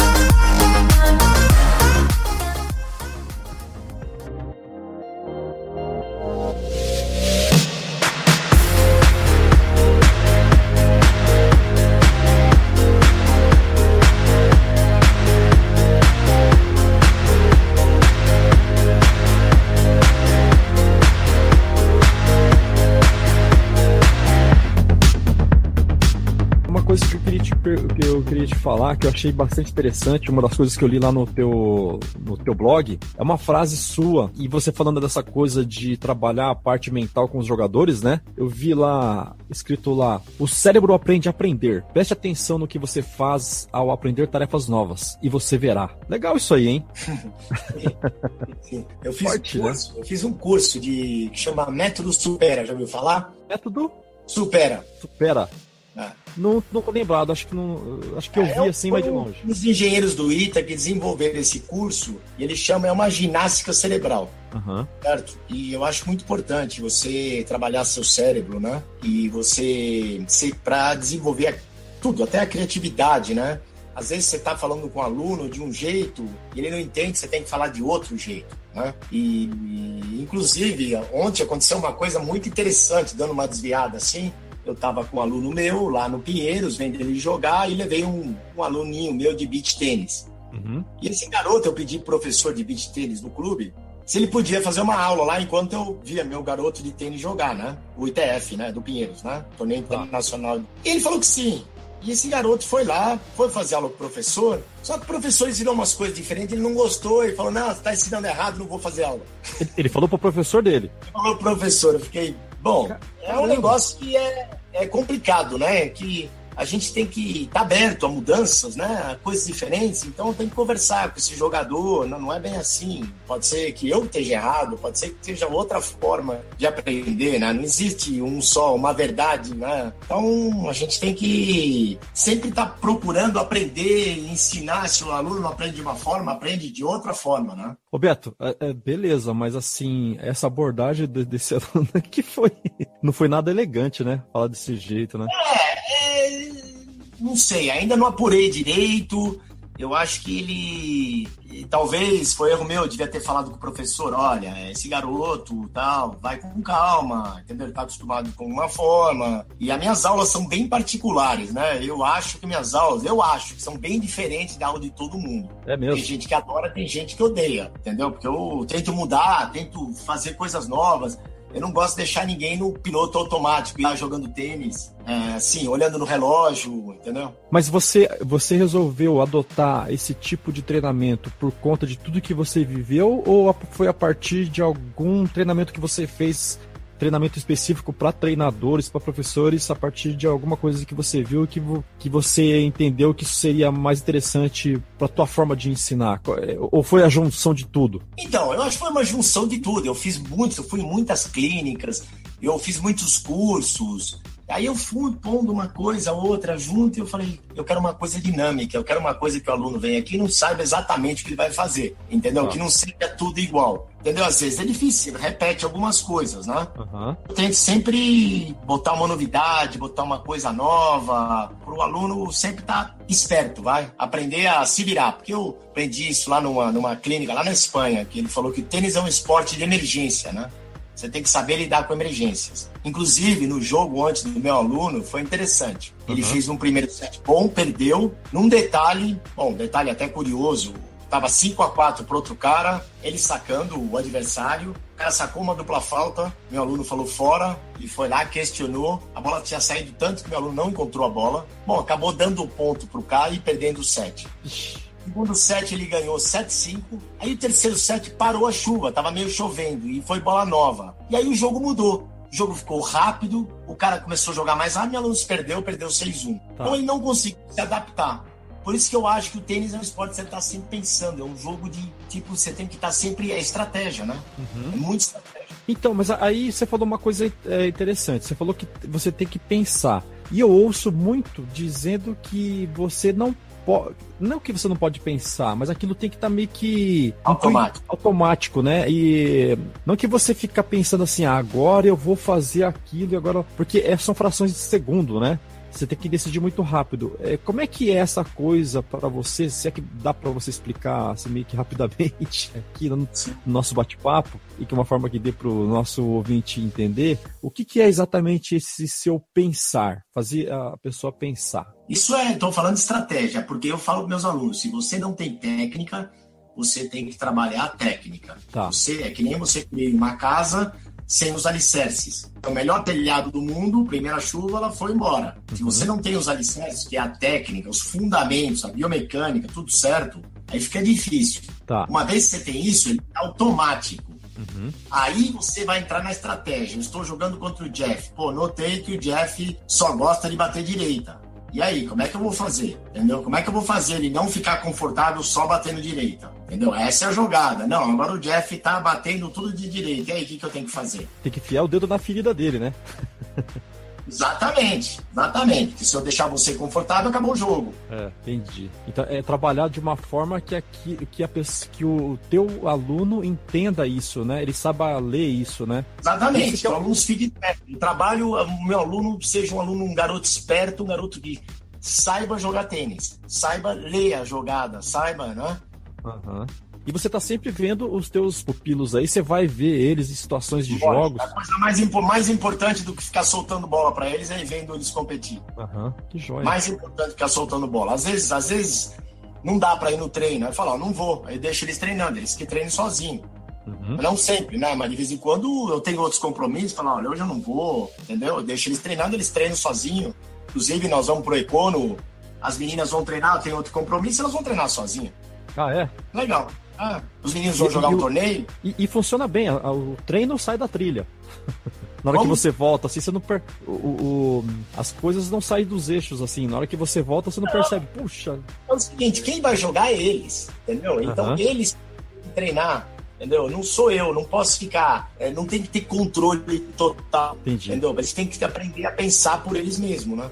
que eu queria te falar, que eu achei bastante interessante, uma das coisas que eu li lá no teu, no teu blog, é uma frase sua, e você falando dessa coisa de trabalhar a parte mental com os jogadores, né? Eu vi lá, escrito lá, o cérebro aprende a aprender. Preste atenção no que você faz ao aprender tarefas novas, e você verá. Legal isso aí, hein? *laughs* eu, fiz Forte, um né? curso, né? eu fiz um curso de que chama Método Supera, já ouviu falar? Método? Supera. Supera. Não, não tô lembrado, acho que não. Acho que eu é, vi assim, mas de longe. Os engenheiros do ITA que desenvolveram esse curso, ele chama é uma ginástica cerebral. Uhum. Certo? E eu acho muito importante você trabalhar seu cérebro, né? E você, você para desenvolver tudo, até a criatividade, né? Às vezes você está falando com um aluno de um jeito e ele não entende, você tem que falar de outro jeito. Né? E, e, inclusive, ontem aconteceu uma coisa muito interessante, dando uma desviada assim eu estava com um aluno meu lá no Pinheiros, vendo ele jogar, e levei um, um aluninho meu de beach tênis. Uhum. E esse garoto, eu pedi professor de beach tênis no clube, se ele podia fazer uma aula lá enquanto eu via meu garoto de tênis jogar, né? O ITF, né? Do Pinheiros, né? Torneio tá. Internacional. E ele falou que sim. E esse garoto foi lá, foi fazer aula com o professor, só que o professor ensinou umas coisas diferentes, ele não gostou, ele falou, não, você está ensinando errado, não vou fazer aula. Ele falou pro professor dele? Ele falou pro professor, eu fiquei, bom, é um negócio que é, é complicado, né? Que a gente tem que estar tá aberto a mudanças, né? A coisas diferentes. Então tem que conversar com esse jogador. Não, não é bem assim. Pode ser que eu esteja errado, pode ser que seja outra forma de aprender, né? Não existe um só, uma verdade, né? Então a gente tem que sempre estar tá procurando aprender, ensinar. Se o aluno aprende de uma forma, aprende de outra forma, né? Roberto, é, é, beleza, mas assim, essa abordagem desse *laughs* aluno que foi. Não foi nada elegante, né? Falar desse jeito, né? É, é não sei, ainda não apurei direito. Eu acho que ele, talvez foi erro meu, devia ter falado com o professor, olha, esse garoto, tal, vai com calma, entendeu? Ele tá acostumado com uma forma. E as minhas aulas são bem particulares, né? Eu acho que minhas aulas, eu acho que são bem diferentes da aula de todo mundo. É mesmo. Tem gente que adora, tem gente que odeia, entendeu? Porque eu tento mudar, tento fazer coisas novas. Eu não gosto de deixar ninguém no piloto automático, ir jogando tênis, assim, olhando no relógio, entendeu? Mas você, você resolveu adotar esse tipo de treinamento por conta de tudo que você viveu ou foi a partir de algum treinamento que você fez treinamento específico para treinadores, para professores, a partir de alguma coisa que você viu que, que você entendeu que isso seria mais interessante para tua forma de ensinar? É, ou foi a junção de tudo? Então, eu acho que foi uma junção de tudo. Eu fiz muitos, eu fui em muitas clínicas, eu fiz muitos cursos, Aí eu fui pondo uma coisa, outra junto, e eu falei, eu quero uma coisa dinâmica, eu quero uma coisa que o aluno venha aqui e não saiba exatamente o que ele vai fazer, entendeu? Ah. Que não seja tudo igual. Entendeu? Às vezes é difícil, repete algumas coisas, né? Uhum. Eu tento sempre botar uma novidade, botar uma coisa nova, para o aluno sempre estar tá esperto, vai? Aprender a se virar. Porque eu aprendi isso lá numa, numa clínica, lá na Espanha, que ele falou que o tênis é um esporte de emergência, né? Você tem que saber lidar com emergências. Inclusive, no jogo antes do meu aluno, foi interessante. Ele uhum. fez um primeiro set bom, perdeu. Num detalhe, bom, detalhe até curioso, tava 5 a 4 pro outro cara, ele sacando o adversário. O cara sacou uma dupla falta, meu aluno falou fora e foi lá, questionou. A bola tinha saído tanto que meu aluno não encontrou a bola. Bom, acabou dando o ponto pro cara e perdendo o set. Segundo set ele ganhou 7-5. Aí o terceiro set parou a chuva, tava meio chovendo e foi bola nova. E aí o jogo mudou. O jogo ficou rápido, o cara começou a jogar mais rápido, meu aluno se perdeu, perdeu 6-1. Tá. Então ele não conseguiu se adaptar. Por isso que eu acho que o tênis é um esporte que você está sempre pensando. É um jogo de tipo, você tem que estar tá sempre. É estratégia, né? Uhum. É muito estratégia. Então, mas aí você falou uma coisa é, interessante. Você falou que você tem que pensar. E eu ouço muito dizendo que você não pode. Não que você não pode pensar, mas aquilo tem que estar tá meio que. Automático. Automático, né? E não que você fica pensando assim, ah, agora eu vou fazer aquilo e agora. Porque é, são frações de segundo, né? Você tem que decidir muito rápido. É, como é que é essa coisa para você? Se é que dá para você explicar assim, meio que rapidamente *laughs* aqui no nosso bate-papo e que é uma forma que dê para o nosso ouvinte entender o que, que é exatamente esse seu pensar, fazer a pessoa pensar. Isso é, estou falando de estratégia, porque eu falo para meus alunos: se você não tem técnica, você tem que trabalhar a técnica. Tá. Você é que nem você construir uma casa sem os alicerces. É o melhor telhado do mundo, primeira chuva, ela foi embora. Se você não tem os alicerces, que é a técnica, os fundamentos, a biomecânica, tudo certo, aí fica difícil. Tá. Uma vez que você tem isso, ele é automático. Aí você vai entrar na estratégia. Eu estou jogando contra o Jeff. Pô, notei que o Jeff só gosta de bater direita. E aí, como é que eu vou fazer? Entendeu? Como é que eu vou fazer ele não ficar confortável só batendo direita? Entendeu? Essa é a jogada. Não, agora o Jeff tá batendo tudo de direita. E aí, o que, que eu tenho que fazer? Tem que enfiar o dedo na ferida dele, né? *laughs* Exatamente, exatamente. Porque se eu deixar você confortável, acabou o jogo. É, entendi. Então é trabalhar de uma forma que, aqui, que, a, que o teu aluno entenda isso, né? Ele saiba ler isso, né? Exatamente. Que é o- aluno fique esperto. O trabalho, o meu aluno seja um aluno, um garoto esperto, um garoto que saiba jogar tênis, saiba ler a jogada, saiba, né? Aham. E você tá sempre vendo os teus pupilos aí, você vai ver eles em situações de jogos. A coisa mais, impo- mais importante do que ficar soltando bola para eles é ir vendo eles competir. Aham, que joia. Mais importante do que ficar soltando bola. Às vezes, às vezes não dá para ir no treino. Aí fala, ó, não vou. Aí deixa eles treinando, eles que treinem sozinho. Uhum. Não sempre, né? Mas de vez em quando eu tenho outros compromissos, falo, olha, hoje eu não vou, entendeu? Eu deixo eles treinando, eles treinam sozinho. Inclusive, nós vamos pro Econo, as meninas vão treinar, eu tenho outro compromisso, elas vão treinar sozinho. Ah, é? Legal. Ah, os meninos vão E- jogar um o- torneio, E, e funciona bem, a- a- o treino sai da trilha. *laughs* Na hora que Como? você volta, assim, você não per... o, o- as coisas não saem dos eixos, assim. Na hora que você volta, você não percebe. Puxa, é o seguinte, quem vai jogar é eles, entendeu? Então Aham. eles têm que treinar, entendeu? Não sou eu, não posso ficar, é, não tem que ter controle total, Entendi. entendeu? Eles têm que aprender a pensar por eles mesmos, né?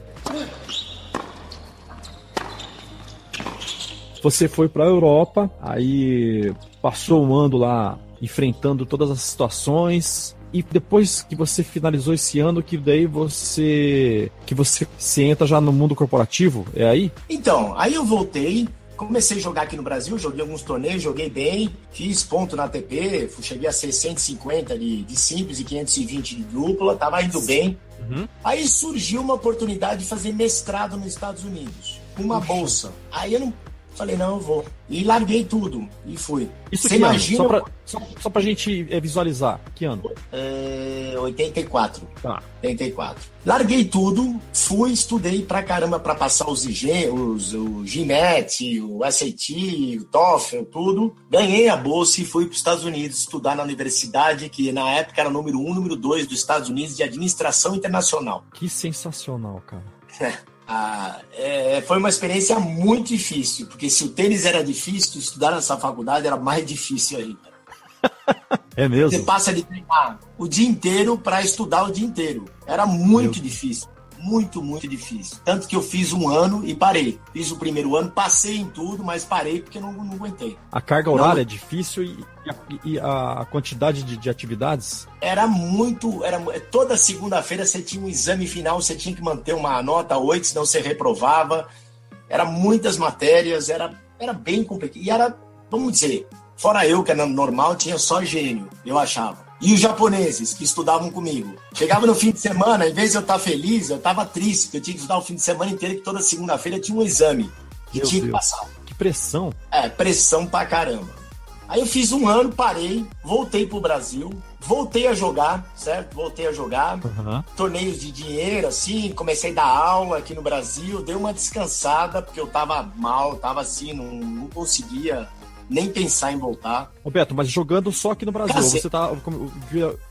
Você foi pra Europa, aí passou um ano lá enfrentando todas as situações. E depois que você finalizou esse ano, que daí você. que você se entra já no mundo corporativo, é aí? Então, aí eu voltei, comecei a jogar aqui no Brasil, joguei alguns torneios, joguei bem, fiz ponto na ATP, fui- cheguei a ser 150 de, de simples e 520 de dupla, tava indo bem. Uhum. Aí surgiu uma oportunidade de fazer mestrado nos Estados Unidos, com uma Puxa. bolsa. Aí eu não falei, não, eu vou. E larguei tudo e fui. Isso Você ano? imagina. Só pra, só, só pra gente é, visualizar. Que ano? É, 84. Tá. 84. Larguei tudo, fui, estudei pra caramba pra passar os IG, os, o GMAT, o SAT, o TOEFL, tudo. Ganhei a bolsa e fui para os Estados Unidos estudar na universidade que na época era número um, número dois dos Estados Unidos de administração internacional. Que sensacional, cara. *laughs* Ah, é, foi uma experiência muito difícil, porque se o tênis era difícil, estudar nessa faculdade era mais difícil ainda. *laughs* É Você mesmo? passa de treinar o dia inteiro para estudar o dia inteiro. Era muito difícil. Muito, muito difícil. Tanto que eu fiz um ano e parei. Fiz o primeiro ano, passei em tudo, mas parei porque não, não aguentei. A carga horária é difícil e, e a, e a quantidade de, de atividades? Era muito. Era, toda segunda-feira você tinha um exame final, você tinha que manter uma nota 8, senão você reprovava. Era muitas matérias, era, era bem complicado. E era, vamos dizer, fora eu, que era normal, tinha só gênio, eu achava. E os japoneses que estudavam comigo. Chegava no fim de semana, em vez de eu estar feliz, eu estava triste, porque eu tinha que estudar o fim de semana inteiro, que toda segunda-feira tinha um exame que Meu tinha que Deus. passar. Que pressão. É, pressão pra caramba. Aí eu fiz um ano, parei, voltei pro Brasil, voltei a jogar, certo? Voltei a jogar, Aham. torneios de dinheiro, assim, comecei a dar aula aqui no Brasil, dei uma descansada, porque eu tava mal, tava assim, não, não conseguia nem pensar em voltar. Roberto, mas jogando só aqui no Brasil. Cacete. Você tá.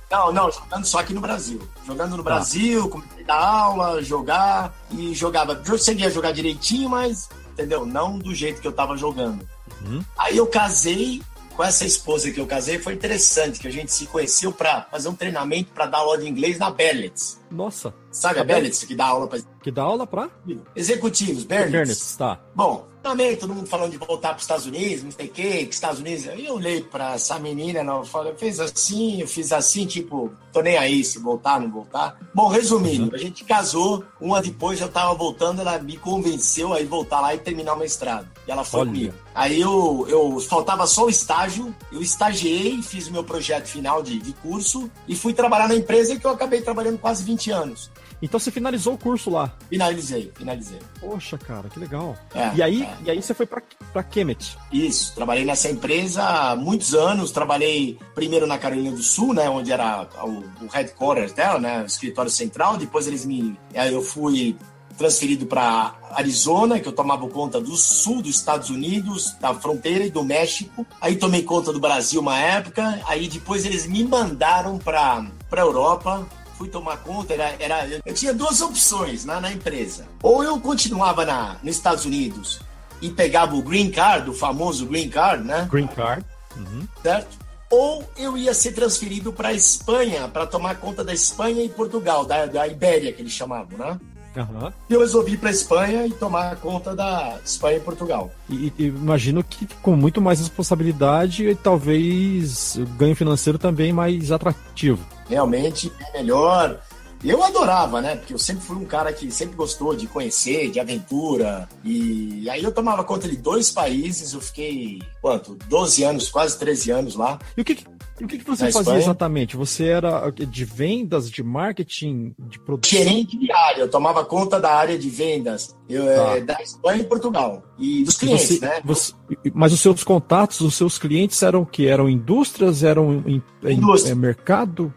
Não, não, jogando só aqui no Brasil. Jogando no Tá. Brasil, comecei a dar aula, jogar, e jogava. Eu cheguei a jogar direitinho, mas, entendeu? Não do jeito que eu tava jogando. Uhum. Aí eu casei com essa esposa que eu casei, foi interessante, que a gente se conheceu para fazer um treinamento para dar aula de inglês na Bellets. Nossa, Sabe a A que dá aula para que dá aula pra? executivos, Bellets? Bernets, tá. Bom, também todo mundo falando de voltar para os Estados Unidos, não sei o quê, que Estados Unidos. Aí eu olhei para essa menina, ela falou, fez assim, eu fiz assim, tipo, tô nem aí se voltar, não voltar. Bom, resumindo, a gente casou, um ano depois eu tava voltando, ela me convenceu a ir voltar lá e terminar o mestrado. E ela foi Olha. comigo. Aí eu, eu faltava só o estágio, eu estagiei, fiz o meu projeto final de, de curso e fui trabalhar na empresa que eu acabei trabalhando quase 20 anos. Então você finalizou o curso lá? Finalizei, finalizei. Poxa, cara, que legal. É, e, aí, é. e aí você foi pra Kemet? Isso, trabalhei nessa empresa há muitos anos. Trabalhei primeiro na Carolina do Sul, né, onde era o, o headquarters dela, né, o escritório central. Depois eles me, aí eu fui transferido para Arizona, que eu tomava conta do sul dos Estados Unidos, da fronteira e do México. Aí tomei conta do Brasil uma época. Aí depois eles me mandaram para para Europa. Fui tomar conta, era, era, eu tinha duas opções né, na empresa. Ou eu continuava na, nos Estados Unidos e pegava o green card, o famoso green card, né? Green Card. Uhum. certo? Ou eu ia ser transferido para Espanha, para tomar conta da Espanha e Portugal, da, da Ibéria, que eles chamavam, né? Aham. E eu resolvi ir para Espanha e tomar conta da Espanha e Portugal. E, e imagino que com muito mais responsabilidade e talvez o ganho financeiro também mais atrativo. Realmente é melhor. Eu adorava, né? Porque eu sempre fui um cara que sempre gostou de conhecer, de aventura. E aí eu tomava conta de dois países, eu fiquei, quanto? 12 anos, quase 13 anos lá. E o que, que- e o que, que você Na fazia Espanha? exatamente? Você era de vendas, de marketing, de produção? Gerente de área, eu tomava conta da área de vendas eu, Tá. é, da Espanha e Portugal. E dos E clientes, você- né? você- mas os seus contatos, os seus clientes eram o que? Eram indústrias? Eram em, em- Indústria. é, mercado?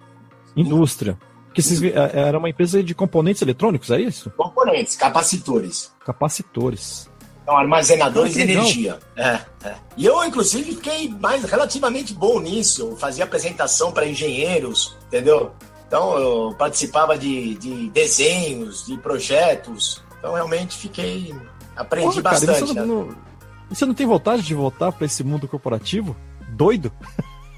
Indústria. Porque vocês, era uma empresa de componentes eletrônicos, é isso? Componentes, capacitores. Capacitores. Então, armazenadores Ah, de legal. energia. É, é. E eu, inclusive, fiquei mais relativamente bom nisso. Eu fazia apresentação para engenheiros, entendeu? Então, eu participava de, de desenhos, de projetos. Então, realmente, fiquei. Aprendi Porra, cara, bastante. você, né? não, e você não tem vontade de voltar para esse mundo corporativo? Doido?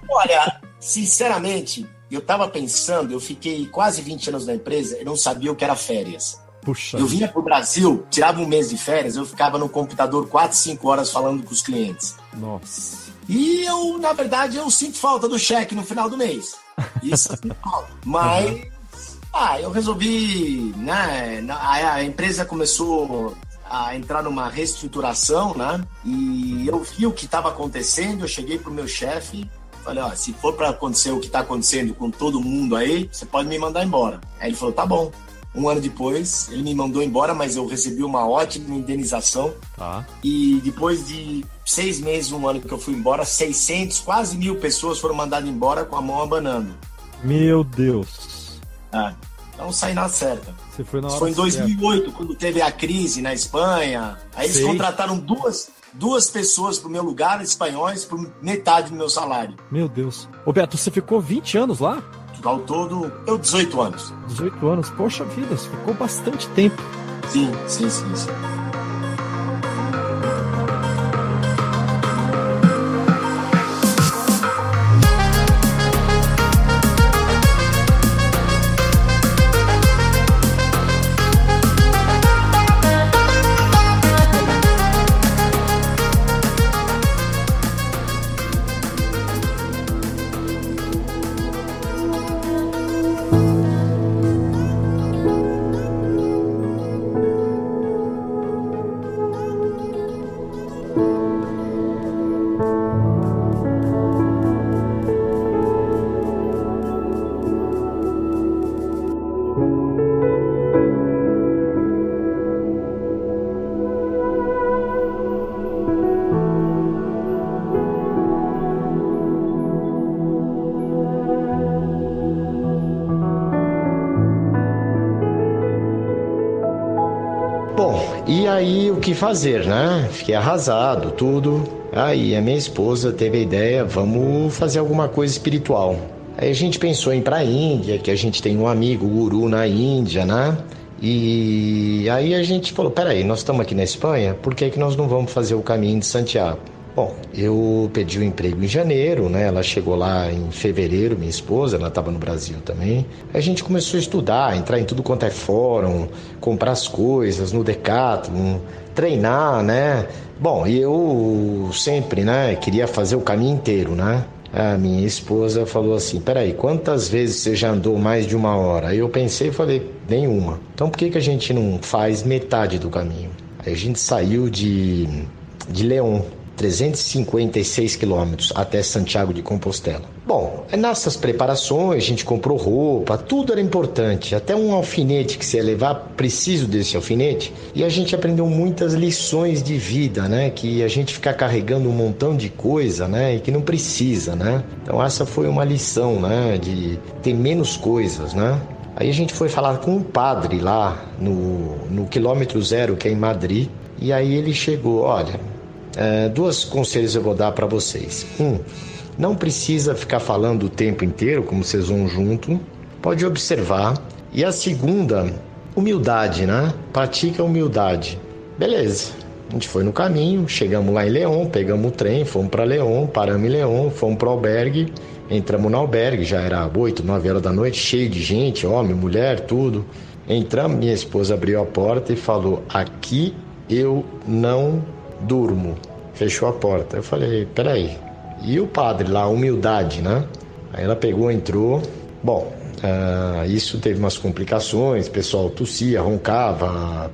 Olha, sinceramente, eu tava pensando, eu fiquei quase 20 anos na empresa e não sabia o que era férias. Puxa. Eu vinha pro Brasil, tirava um mês de férias, eu ficava no computador 4, 5 horas falando com os clientes. Nossa. E eu, na verdade, eu sinto falta do cheque no final do mês. Isso. *laughs* Mas, ah, eu resolvi, né? a empresa começou a entrar numa reestruturação, né? E eu vi o que estava acontecendo, eu cheguei pro meu chefe, falei, ó, se for para acontecer o que está acontecendo com todo mundo aí, você pode me mandar embora. Aí ele falou, tá bom. Um ano depois, ele me mandou embora, mas eu recebi uma ótima indenização. Tá. E depois de seis meses, um ano que eu fui embora, 600, quase mil pessoas foram mandadas embora com a mão abanando. Meu Deus. Ah, então saí na certa. Você foi na hora foi em certa. 2008, quando teve a crise na Espanha. Aí eles Sei. contrataram duas, duas pessoas pro meu lugar, espanhóis, por metade do meu salário. Meu Deus. Ô Beto, você ficou 20 anos lá? Ao todo, eu 18 anos. 18 anos. Poxa vida, ficou bastante tempo. Sim, sim, sim, sim. Bom, e aí o que fazer, né? Fiquei arrasado, tudo. Aí a minha esposa teve a ideia, vamos fazer alguma coisa espiritual. Aí a gente pensou em ir pra Índia, que a gente tem um amigo guru na Índia, né? E aí a gente falou, peraí, nós estamos aqui na Espanha, por que, que nós não vamos fazer o caminho de Santiago? Bom, eu pedi o emprego em janeiro, né? Ela chegou lá em fevereiro, minha esposa, ela estava no Brasil também. A gente começou a estudar, entrar em tudo quanto é fórum, comprar as coisas no Decathlon, treinar, né? Bom, e eu sempre, né, queria fazer o caminho inteiro, né? A minha esposa falou assim: peraí, quantas vezes você já andou mais de uma hora? Aí eu pensei e falei: nenhuma. Então por que, que a gente não faz metade do caminho? Aí a gente saiu de, de León, 356 quilômetros até Santiago de Compostela. Bom, nessas preparações a gente comprou roupa, tudo era importante, até um alfinete que ia levar, preciso desse alfinete. E a gente aprendeu muitas lições de vida, né? Que a gente fica carregando um montão de coisa, né? E que não precisa, né? Então essa foi uma lição, né? De ter menos coisas, né? Aí a gente foi falar com um padre lá no, no quilômetro zero, que é em Madrid, e aí ele chegou: olha, é, duas conselhos eu vou dar para vocês. Um, não precisa ficar falando o tempo inteiro, como vocês vão junto, pode observar. E a segunda, humildade, né? Pratica humildade. Beleza. A gente foi no caminho, chegamos lá em Leão, pegamos o trem, fomos para Leão, paramos em Leão, fomos para o albergue, entramos no albergue, já era 8, 9 horas da noite, cheio de gente, homem, mulher, tudo. Entramos, minha esposa abriu a porta e falou: Aqui eu não durmo. Fechou a porta. Eu falei: Peraí. E o padre lá, humildade, né? Aí ela pegou, entrou. Bom, uh, isso teve umas complicações, o pessoal tossia, roncava.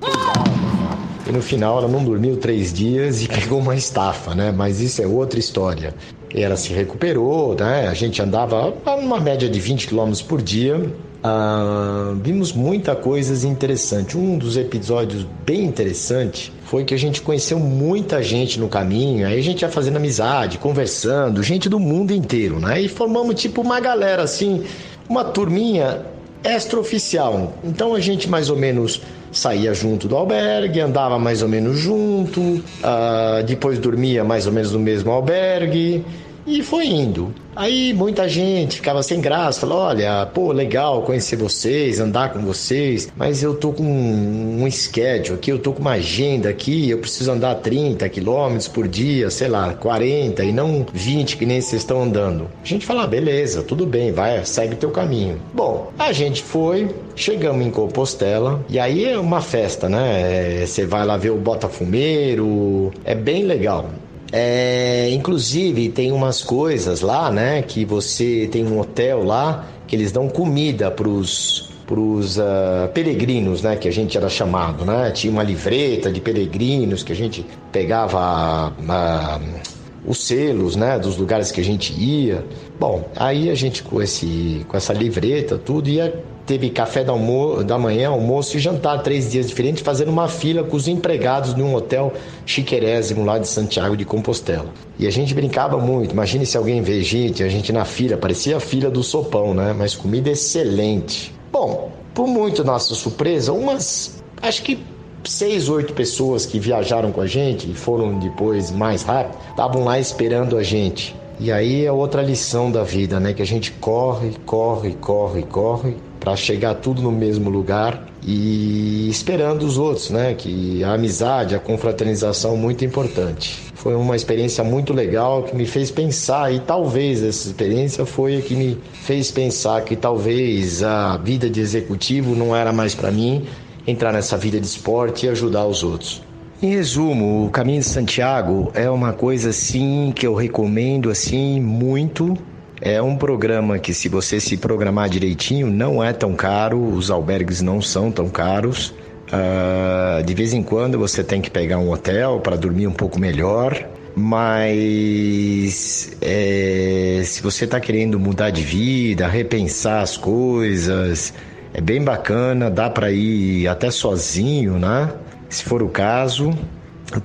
E no final ela não dormiu três dias e *laughs* pegou uma estafa, né? Mas isso é outra história. E ela se recuperou, né? A gente andava numa média de 20 km por dia. Ah, vimos muita coisa interessante. Um dos episódios bem interessante foi que a gente conheceu muita gente no caminho. Aí a gente ia fazendo amizade, conversando, gente do mundo inteiro, né? E formamos tipo uma galera assim, uma turminha extraoficial. Então a gente mais ou menos saía junto do albergue, andava mais ou menos junto, uh, depois dormia mais ou menos no mesmo albergue e foi indo. Aí muita gente ficava sem graça, falou: olha, pô, legal conhecer vocês, andar com vocês, mas eu tô com um, um schedule aqui, eu tô com uma agenda aqui, eu preciso andar 30 quilômetros por dia, sei lá, 40 e não 20 que nem vocês estão andando. A gente fala: ah, beleza, tudo bem, vai, segue teu caminho. Bom, a gente foi, chegamos em Compostela e aí é uma festa, né? É, você vai lá ver o Botafumeiro, é bem legal. É, inclusive tem umas coisas lá, né? Que você tem um hotel lá que eles dão comida pros pros uh, peregrinos, né, que a gente era chamado, né? Tinha uma livreta de peregrinos que a gente pegava uh, os selos, né, dos lugares que a gente ia. Bom, aí a gente com esse com essa livreta tudo ia teve café da, almo da manhã, almoço e jantar três dias diferentes, fazendo uma fila com os empregados num hotel chiquerésimo lá de Santiago de Compostela. E a gente brincava muito. Imagine se alguém vê gente, a gente na fila, parecia a fila do sopão, né? Mas comida excelente. Bom, por muito nossa surpresa, umas, acho que seis, oito pessoas que viajaram com a gente e foram depois mais rápido, estavam lá esperando a gente. E aí é outra lição da vida, né? Que a gente corre, corre, corre, corre para chegar tudo no mesmo lugar e esperando os outros, né? Que a amizade, a confraternização muito importante. Foi uma experiência muito legal que me fez pensar e talvez essa experiência foi a que me fez pensar que talvez a vida de executivo não era mais para mim, entrar nessa vida de esporte e ajudar os outros. Em resumo, o Caminho de Santiago é uma coisa assim que eu recomendo assim muito é um programa que, se você se programar direitinho, não é tão caro, os albergues não são tão caros. Uh, de vez em quando você tem que pegar um hotel para dormir um pouco melhor, mas é, se você está querendo mudar de vida, repensar as coisas, é bem bacana, dá para ir até sozinho, né? Se for o caso.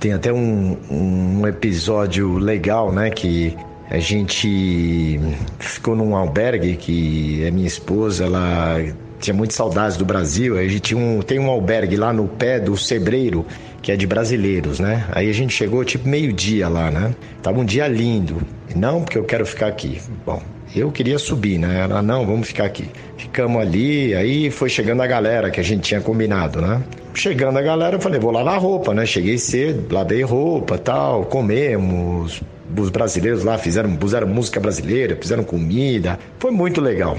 Tem até um, um episódio legal, né? Que a gente ficou num albergue que a minha esposa, ela tinha muitas saudades do Brasil. A gente tinha um, tem um albergue lá no pé do Sebreiro, que é de brasileiros, né? Aí a gente chegou tipo meio-dia lá, né? Tava um dia lindo. Não, porque eu quero ficar aqui. Bom, eu queria subir, né? Ela, não, vamos ficar aqui. Ficamos ali, aí foi chegando a galera que a gente tinha combinado, né? Chegando a galera, eu falei, vou lavar roupa, né? Cheguei cedo, lavei roupa, tal, comemos, os brasileiros lá fizeram, puseram música brasileira, fizeram comida, foi muito legal.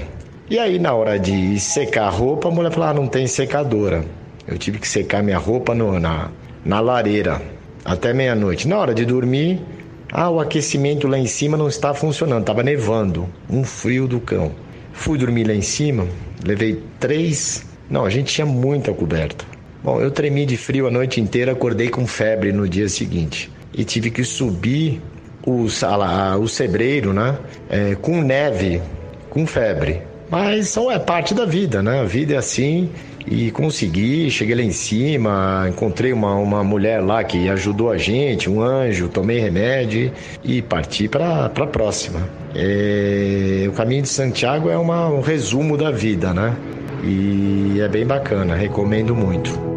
E aí, na hora de secar a roupa, a mulher falou: ah, não tem secadora. Eu tive que secar minha roupa no, na, na lareira até meia-noite. Na hora de dormir, ah, o aquecimento lá em cima não está funcionando, estava nevando, um frio do cão. Fui dormir lá em cima, levei três. Não, a gente tinha muita coberta. Bom, eu tremi de frio a noite inteira, acordei com febre no dia seguinte. e tive que subir o, o sebreiro, né? É, com neve, com febre. Mas é parte da vida, né? A vida é assim e consegui, cheguei lá em cima, encontrei uma, uma mulher lá que ajudou a gente, um anjo, tomei remédio e parti para a próxima. É, o caminho de Santiago é uma, um resumo da vida, né? E é bem bacana, recomendo muito.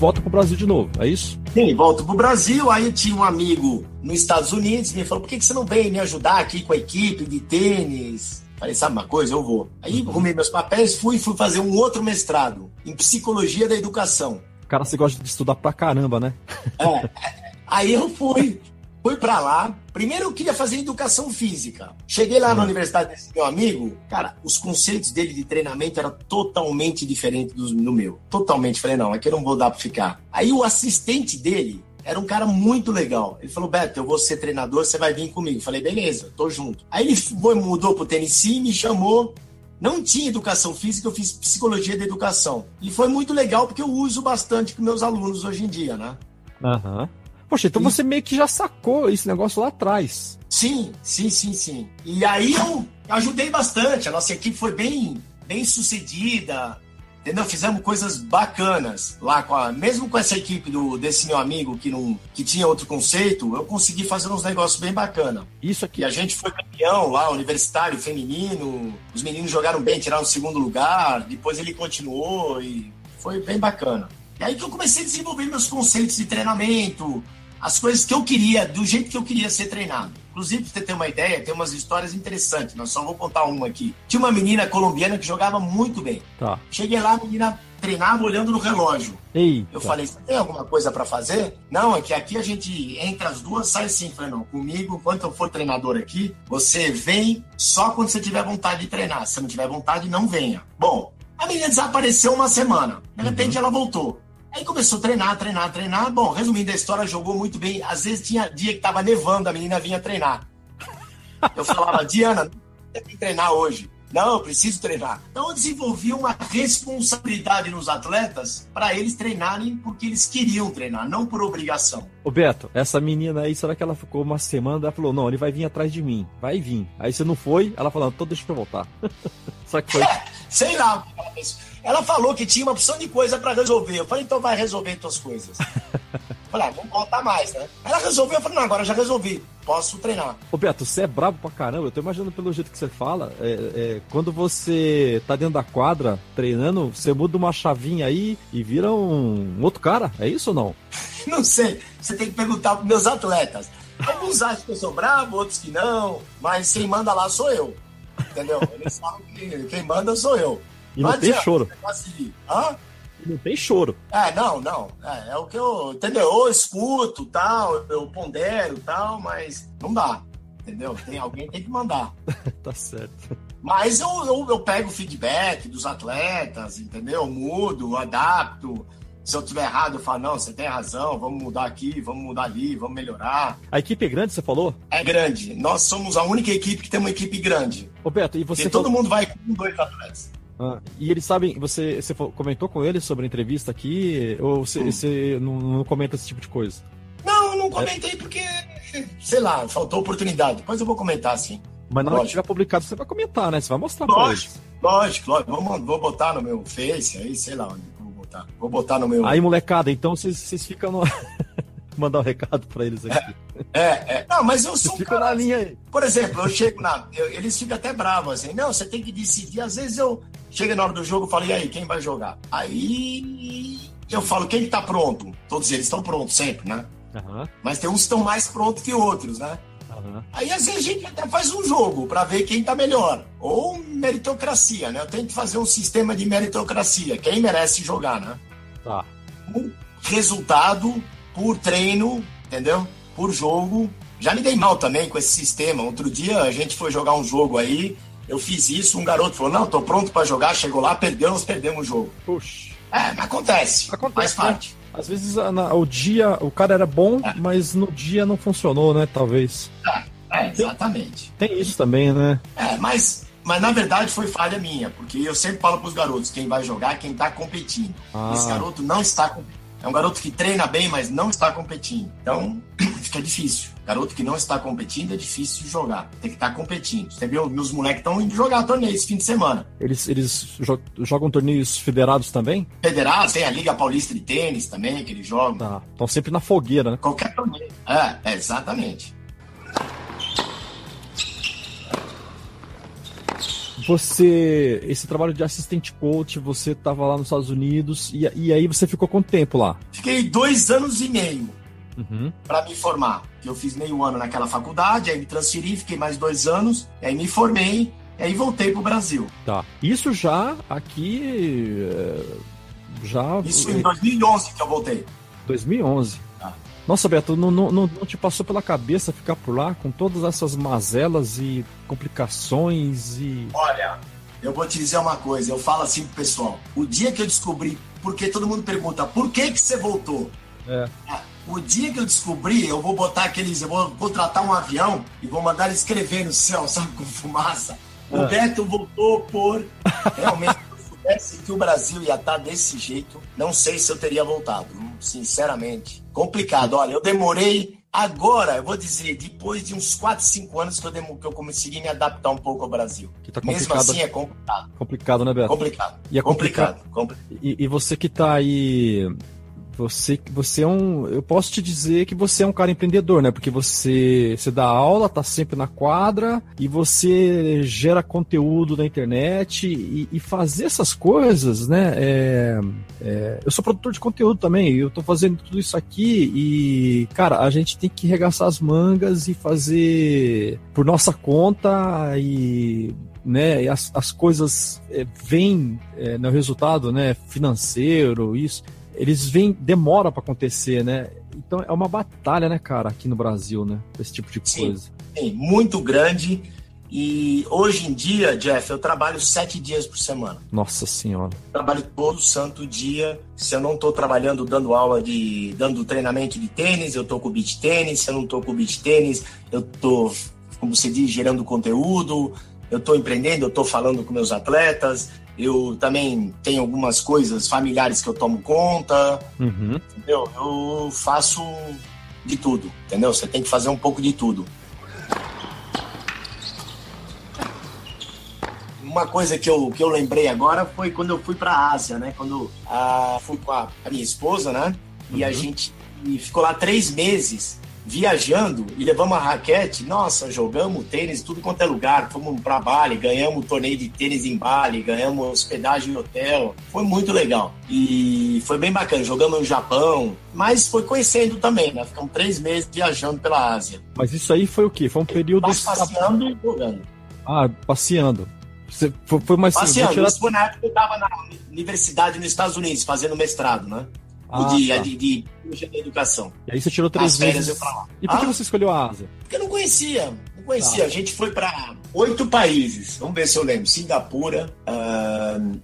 Volta pro Brasil de novo, é isso? Sim, volto pro Brasil. Aí tinha um amigo nos Estados Unidos me falou: por que, que você não vem me ajudar aqui com a equipe de tênis? Falei, sabe uma coisa? Eu vou. Aí arrumei meus papéis, fui fui fazer um outro mestrado em psicologia da educação. Cara, você gosta de estudar pra caramba, né? É. Aí eu fui, Fui para lá. Primeiro eu queria fazer educação física. Cheguei lá na universidade desse meu amigo, cara, os conceitos dele de treinamento eram totalmente diferentes do, do meu. Totalmente. Falei, não, aqui eu não vou dar para ficar. Aí o assistente dele era um cara muito legal. Ele falou, Beto, eu vou ser treinador, você vai vir comigo. Falei, beleza, tô junto. Aí ele foi, mudou pro Tennessee, me chamou. Não tinha educação física, eu fiz psicologia da educação. E foi muito legal porque eu uso bastante com meus alunos hoje em dia, né? Aham. Uhum. Poxa, então você meio que já sacou esse negócio lá atrás. Sim, sim, sim, sim. E aí eu ajudei bastante. A nossa equipe foi bem, bem sucedida. Entendeu? Fizemos coisas bacanas lá com a, mesmo com essa equipe do desse meu amigo que não que tinha outro conceito, eu consegui fazer uns negócios bem bacana. Isso aqui. E a gente foi campeão lá, universitário feminino. Os meninos jogaram bem, tiraram o segundo lugar. Depois ele continuou e foi bem bacana. E aí que eu comecei a desenvolver meus conceitos de treinamento, as coisas que eu queria, do jeito que eu queria ser treinado. Inclusive, pra você ter uma ideia, tem umas histórias interessantes. Nós só vou contar uma aqui. Tinha uma menina colombiana que jogava muito bem. Tá. Cheguei lá, a menina treinava olhando no relógio. Eita. Eu falei, você tem alguma coisa para fazer? Não, é que aqui a gente, entre as duas, sai assim. falei, não, comigo, enquanto eu for treinador aqui, você vem só quando você tiver vontade de treinar. Se não tiver vontade, não venha. Bom, a menina desapareceu uma semana. De repente, uhum. ela voltou. Aí começou a treinar, treinar, treinar. Bom, resumindo a história, jogou muito bem. Às vezes tinha dia que tava nevando, a menina vinha treinar. Eu falava, Diana, tem que treinar hoje. Não, eu preciso treinar. Então eu desenvolvi uma responsabilidade nos atletas para eles treinarem porque eles queriam treinar, não por obrigação. Ô Beto, essa menina aí, será que ela ficou uma semana? Ela falou, não, ele vai vir atrás de mim. Vai vir. Aí você não foi, ela falou, então deixa eu voltar. *laughs* Só que foi. É, sei lá. Ela falou que tinha uma opção de coisa para resolver. Eu falei, então vai resolver tuas coisas. *laughs* falei, ah, vamos voltar mais, né? Ela resolveu, eu falei, não, agora já resolvi. Posso treinar. Ô Beto, você é brabo pra caramba. Eu tô imaginando pelo jeito que você fala. É, é, quando você tá dentro da quadra treinando, você muda uma chavinha aí e vira um, um outro cara. É isso ou não? *laughs* não sei. Você tem que perguntar pros meus atletas. Alguns acham que eu sou bravo, outros que não. Mas quem manda lá sou eu. Entendeu? Eles sabem que quem manda sou eu. E não, não tem choro. Hã? E não tem choro. É, não, não. É, é, o que eu. Entendeu? Eu escuto tal, eu pondero tal, mas não dá. Entendeu? Tem alguém tem que mandar. *laughs* tá certo. Mas eu, eu, eu pego feedback dos atletas, entendeu? Eu mudo, adapto. Se eu tiver errado, eu falo, não, você tem razão, vamos mudar aqui, vamos mudar ali, vamos melhorar. A equipe é grande, você falou? É grande. Nós somos a única equipe que tem uma equipe grande. Roberto, e você. Porque todo mundo vai com dois atletas. Ah, e eles sabem, você, você comentou com eles sobre a entrevista aqui, ou você, hum. você não, não, comenta esse tipo de coisa? Não, não comentei é. porque, sei lá, faltou oportunidade. Depois eu vou comentar, sim. Mas na hora que tiver publicado, você vai comentar, né? Você vai mostrar lógico, pra eles. Lógico, lógico. Vou, vou botar no meu Face aí, sei lá onde vou botar. Vou botar no meu. Aí, molecada, então vocês, vocês ficam no. *laughs* mandar um recado para eles aqui. É, é, Não, mas eu sou um cara... na linha aí. Por exemplo, eu chego na. Eu, eles ficam até bravos assim. Não, você tem que decidir. Às vezes eu chego na hora do jogo e falo, e aí, quem vai jogar? Aí eu falo, quem está pronto? Todos eles estão prontos sempre, né? Uhum. Mas tem uns que estão mais prontos que outros, né? Uhum. Aí às vezes a gente até faz um jogo para ver quem tá melhor. Ou meritocracia, né? Eu tenho que fazer um sistema de meritocracia. Quem merece jogar, né? Tá. Por resultado por treino, entendeu? Por jogo, Já me dei mal também com esse sistema. Outro dia a gente foi jogar um jogo aí, eu fiz isso, um garoto falou: Não, tô pronto para jogar. Chegou lá, perdeu, nós perdemos o jogo. Puxa. É, mas acontece. Acontece, faz parte. né? Às vezes na- o dia, o cara era bom, É. mas no dia não funcionou, né? Talvez. É, exatamente. Tem isso também, né? É, mas, mas na verdade foi falha minha, porque eu sempre falo pros garotos: quem vai jogar é quem tá competindo. Ah. Esse garoto não está competindo. É um garoto que treina bem, mas não está competindo. Então, *clears throat* fica difícil. Garoto que não está competindo é difícil jogar. Tem que estar competindo. Você viu, meus moleques estão indo jogar torneio esse fim de semana. Eles, eles jo- jogam torneios federados também? Federados, tem a Liga Paulista de Tênis também, que eles jogam. Tá. Estão sempre na fogueira, né? Qualquer torneio. É, é, exatamente. Você, esse trabalho de assistente coach, você estava lá nos Estados Unidos e, e aí você ficou quanto tempo lá? Fiquei dois anos e meio Uhum. para me formar. Eu fiz meio ano naquela faculdade, aí me transferi, fiquei mais dois anos, aí me formei, e aí voltei pro Brasil. Tá. Isso já aqui. é, Já. Isso em 2011 que eu voltei. 2011. Nossa, Beto, não, não, não, te passou pela cabeça ficar por lá com todas essas mazelas e complicações e. Olha, eu vou te dizer uma coisa, eu falo assim pro pessoal. O dia que eu descobri, porque todo mundo pergunta, por que que você voltou? É. Ah, O dia que eu descobri, eu vou botar aqueles, eu vou contratar um avião e vou mandar ele escrever no céu, sabe, com fumaça. O É. Beto voltou por realmente soubesse que o Brasil ia estar desse jeito, não sei se eu teria voltado, sinceramente. Complicado. Olha, eu demorei agora, eu vou dizer, depois de uns 4, 5 anos que eu, demo- que eu consegui me adaptar um pouco ao Brasil. Que tá Mesmo complicado. assim é complicado. Complicado, né, Beto? Complicado. E é complicado. compli- E, e você que tá aí. Você, você é um. Eu posso te dizer que você é um cara empreendedor, né? Porque você, você dá aula, tá sempre na quadra e você gera conteúdo na internet e, e fazer essas coisas, né? é- é, eu sou produtor de conteúdo também, eu tô fazendo tudo isso aqui e, cara, a gente tem que regaçar as mangas e fazer por nossa conta e né, as, as coisas é, vêm é, no resultado, né, financeiro, isso, eles vêm, demora para acontecer, né? Então é uma batalha, né, cara, aqui no Brasil, né, esse tipo de Sim. coisa. Sim, muito grande. E hoje em dia, Jeff, eu trabalho sete dias por semana. Nossa senhora. Trabalho todo santo dia. Se eu não estou trabalhando dando aula de. dando treinamento de tênis, eu estou com beach tênis. Se eu não estou com beach tênis, eu estou, como se diz, gerando conteúdo. Eu estou empreendendo, eu estou falando com meus atletas. Eu também tenho algumas coisas familiares que eu tomo conta. Uhum. Entendeu? Eu faço de tudo, entendeu? Você tem que fazer um pouco de tudo. Uma coisa que eu, que eu lembrei agora foi quando eu fui para a Ásia, né? Quando ah, fui com a, a minha esposa, né? E a gente ficou lá três meses viajando e levamos a raquete. Nossa, jogamos tênis tudo quanto é lugar. Fomos para Bali, ganhamos torneio de tênis em Bali, ganhamos hospedagem em hotel. Foi muito legal. E foi bem bacana. Jogamos no Japão, mas foi conhecendo também, né? Ficamos três meses viajando pela Ásia. Mas isso aí foi o quê? Foi um período. Passeando e jogando. Ah, passeando. Você foi, foi mais Passeando. tirar- Isso foi na época que eu estava na universidade nos Estados Unidos, fazendo mestrado, né? Ah, de, tá. de, de, de educação. E aí você tirou três As férias meses. eu pra lá. E por que Ah? você escolheu a Ásia? Porque eu não conhecia, não conhecia. Tá. A gente foi para oito países. Vamos ver se eu lembro: Singapura, ahn,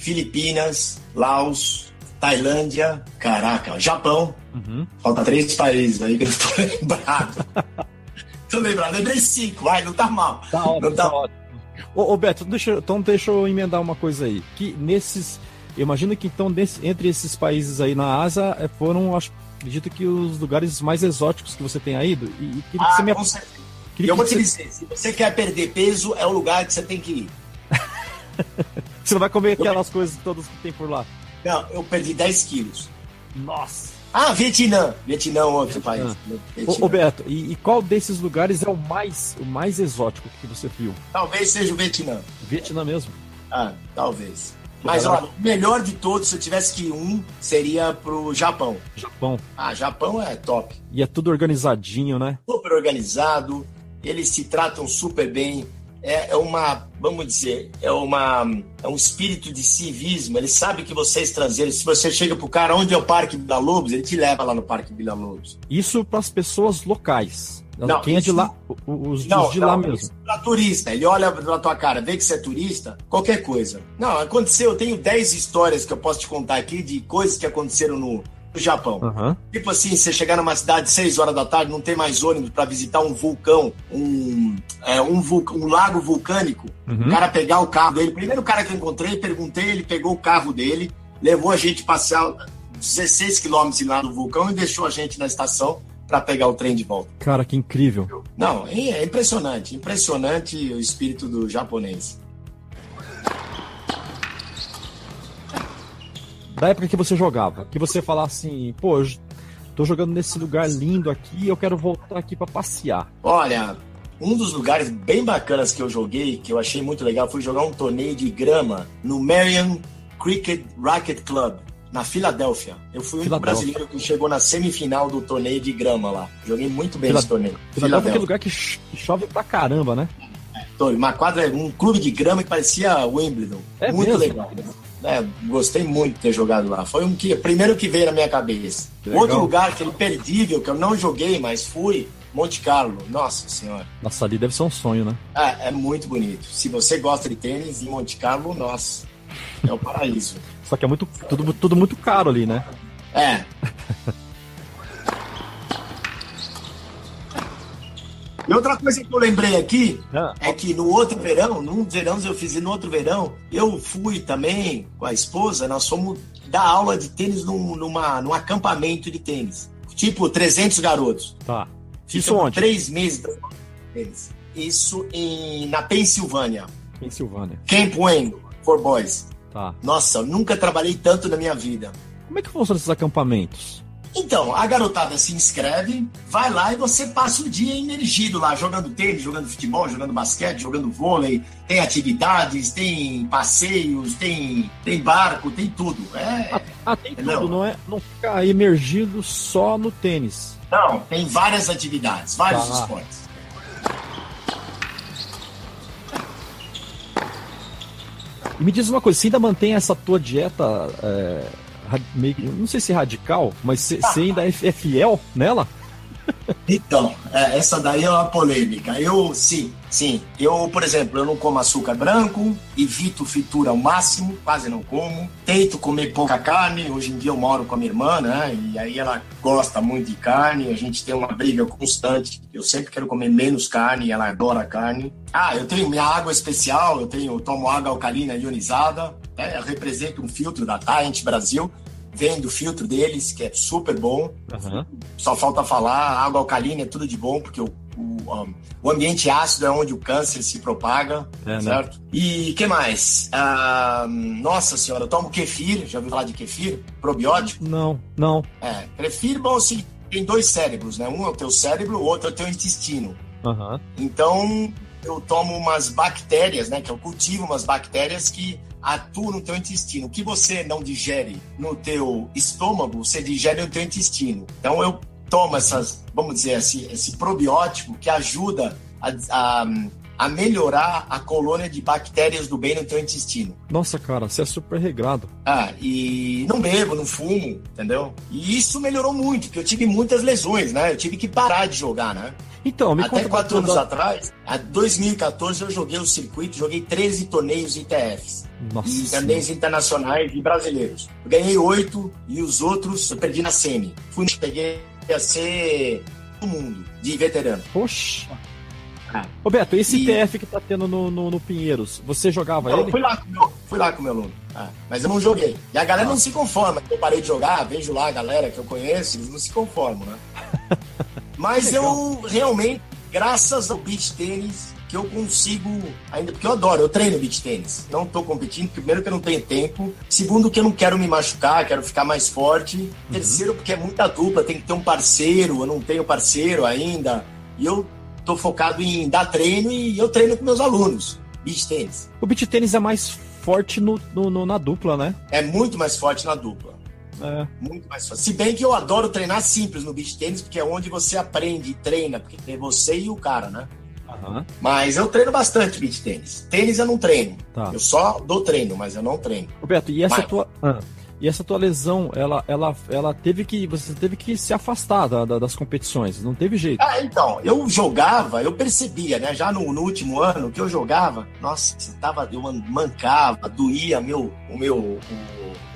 Filipinas, Laos, Tailândia, caraca, Japão. Uhum. Falta três países aí que eu tô *laughs* lembrado. tô lembrado, lembrei cinco, vai, não tá mal. Tá ótimo, Não tá- tá ótimo. Ô, ô, Beto, deixa, então deixa eu emendar uma coisa aí. Que nesses. Eu imagino que então, desse- entre esses países aí na Ásia, eh, foram, acho, acredito que os lugares mais exóticos que você tenha ido. E, e queria que Ah, você me. com certeza. Queria eu vou te você, dizer, se você quer perder peso, é o lugar que você tem que ir. *laughs* você não vai comer aquelas coisas todas que tem por lá. Não, eu perdi 10 quilos. Nossa! Ah, Vietnã. Vietnã, outro país. Ô, Vietnã. ô, Beto, e, e qual desses lugares é o mais, o mais exótico que você viu? Talvez seja o Vietnã. Vietnã mesmo? Ah, talvez. Mas olha, o melhor de todos, se eu tivesse que ir um, seria pro Japão. Japão. Ah, Japão é top. E é tudo organizadinho, né? Super organizado, eles se tratam super bem. é, é uma, vamos dizer, é uma é um espírito de civismo. Ele sabe que você é estrangeiro. Se você chega pro cara, onde é o Parque Vila Lobos, ele te leva lá no Parque Vila Lobos. Isso para as pessoas locais. Não, Quem é de lá, os, Não, os de não, lá mesmo. Pra turista, ele olha na tua cara, vê que você é turista, qualquer coisa. Não, aconteceu, eu tenho 10 histórias que eu posso te contar aqui de coisas que aconteceram no, no Japão. Aham. Tipo assim, você chegar numa cidade 6 horas da tarde, não tem mais ônibus para visitar um vulcão, um, é, um, um lago vulcânico, Uhum. o cara pegar o carro dele. Primeiro cara que eu encontrei, perguntei, ele pegou o carro dele, levou a gente passear 16 quilômetros lá do vulcão e deixou a gente na estação para pegar o trem de volta. Cara, que incrível. Não, é é impressionante, impressionante o espírito do japonês. Da época que você jogava, que você falava assim, pô, eu tô jogando nesse lugar lindo aqui, eu quero voltar aqui para passear. Olha, um dos lugares bem bacanas que eu joguei, que eu achei muito legal, foi jogar um torneio de grama no Marion Cricket Racket Club, na Filadélfia. Eu fui o único Filadélfia. brasileiro que chegou na semifinal do torneio de grama lá. Joguei muito bem Fila- esse torneio. Filadélfia é aquele lugar que ch- que chove pra caramba, né? Torneio, Uma quadra, um clube de grama que parecia Wimbledon. É muito mesmo? legal. É, gostei muito de ter jogado lá. Foi um que primeiro que veio na minha cabeça. Legal. Outro lugar que é imperdível, que eu não joguei, mas fui, Monte Carlo. Nossa senhora. Nossa, ali deve ser um sonho, né? É, é muito bonito. Se você gosta de tênis, em Monte Carlo, nossa, é o paraíso. *laughs* Só que é muito, tudo, tudo muito caro ali, né? É. E outra coisa que eu lembrei aqui Ah. é que no outro verão, num dos verões eu fiz e no outro verão, eu fui também com a esposa, nós fomos dar aula de tênis num, numa, num acampamento de tênis. Tipo, 300 garotos. Tá. Isso onde? Três meses de tênis. Isso em, na Pensilvânia. Pensilvânia. Camp Wayne, for boys. Tá. Nossa, eu nunca trabalhei tanto na minha vida. Como é que funcionam esses acampamentos? Então, a garotada se inscreve, vai lá e você passa o dia emergido lá, jogando tênis, jogando futebol, jogando basquete, jogando vôlei. Tem atividades, tem passeios, tem, tem barco, tem tudo. É, Ah, tem tudo, Não. não é? Não fica emergido só no tênis. não, tem várias atividades, vários Tá. esportes. E me diz uma coisa, você ainda mantém essa tua dieta é, meio não sei se radical, mas você você ainda é, é fiel nela? Então, é, essa daí é uma polêmica. Eu, sim, sim. Eu, por exemplo, eu não como açúcar branco, evito fritura ao máximo, quase não como. Tento comer pouca carne. Hoje em dia eu moro com a minha irmã, né? E aí ela gosta muito de carne. A gente tem uma briga constante. Eu sempre quero comer menos carne, ela adora carne. Ah, eu tenho minha água especial, eu tenho, eu tomo água alcalina ionizada. né? Eu represento um filtro da Tient Brasil. Vendo o filtro deles, que é super bom só falta falar, água alcalina é tudo de bom, porque o, o, o ambiente ácido é onde o câncer se propaga, É, né? certo? E que mais? Ah, nossa senhora, eu tomo kefir, já ouviu falar de kefir? Probiótico? Não, não. É, kefir, bom, assim, tem dois cérebros, né? Um é o teu cérebro, o outro é o teu intestino. Aham. Então, eu tomo umas bactérias, né? Que eu cultivo umas bactérias que atuam no teu intestino. O que você não digere no teu estômago, você digere no teu intestino. Então, eu tomo essas, vamos dizer assim, esse probiótico que ajuda a, a, a melhorar a colônia de bactérias do bem no teu intestino. Nossa, cara, você é super regrado. Ah, e não bebo, não fumo, entendeu? E isso melhorou muito, porque eu tive muitas lesões, né? Eu tive que parar de jogar, né? Então, me Até conta quatro anos da- atrás, em 2014, eu joguei o circuito, joguei 13 torneios ITFs. Nossa E torneios internacionais e brasileiros. Eu ganhei oito e os outros eu perdi na semi. Fui, peguei a ser do mundo, de veterano. Poxa. Ah. Roberto, esse E- TF que tá tendo no, no, no Pinheiros, você jogava Eu ele? fui lá com meu, fui lá com meu aluno. Ah, mas eu não joguei. E a galera não se conforma. Eu parei de jogar, vejo lá a galera que eu conheço, eles não se conformam, né? *laughs* Mas eu realmente, graças ao beach tênis, que eu consigo, ainda porque eu adoro, eu treino beach tênis. Não tô competindo, primeiro que eu não tenho tempo, segundo que eu não quero me machucar, quero ficar mais forte. Terceiro, porque é muita dupla, tem que ter um parceiro, eu não tenho parceiro ainda. E eu tô focado em dar treino e eu treino com meus alunos, beach tênis. O beat tênis é mais forte no, no- na dupla, né? É muito mais forte na dupla. É. Muito mais forte. Se bem que eu adoro treinar simples no beach tênis, porque é onde você aprende e treina, porque tem você e o cara, né? Aham. Mas eu treino bastante beach tênis. Tênis eu não treino. Tá. Eu só dou treino, mas eu não treino. Roberto, e essa Vai. tua. ah, e essa tua lesão, ela, ela, ela teve que. Você teve que se afastar da- da- das competições. Não teve jeito. Ah, então, eu jogava, eu percebia, né? Já no, no último ano que eu jogava, nossa, tava, eu man- mancava, doía meu, o meu, o,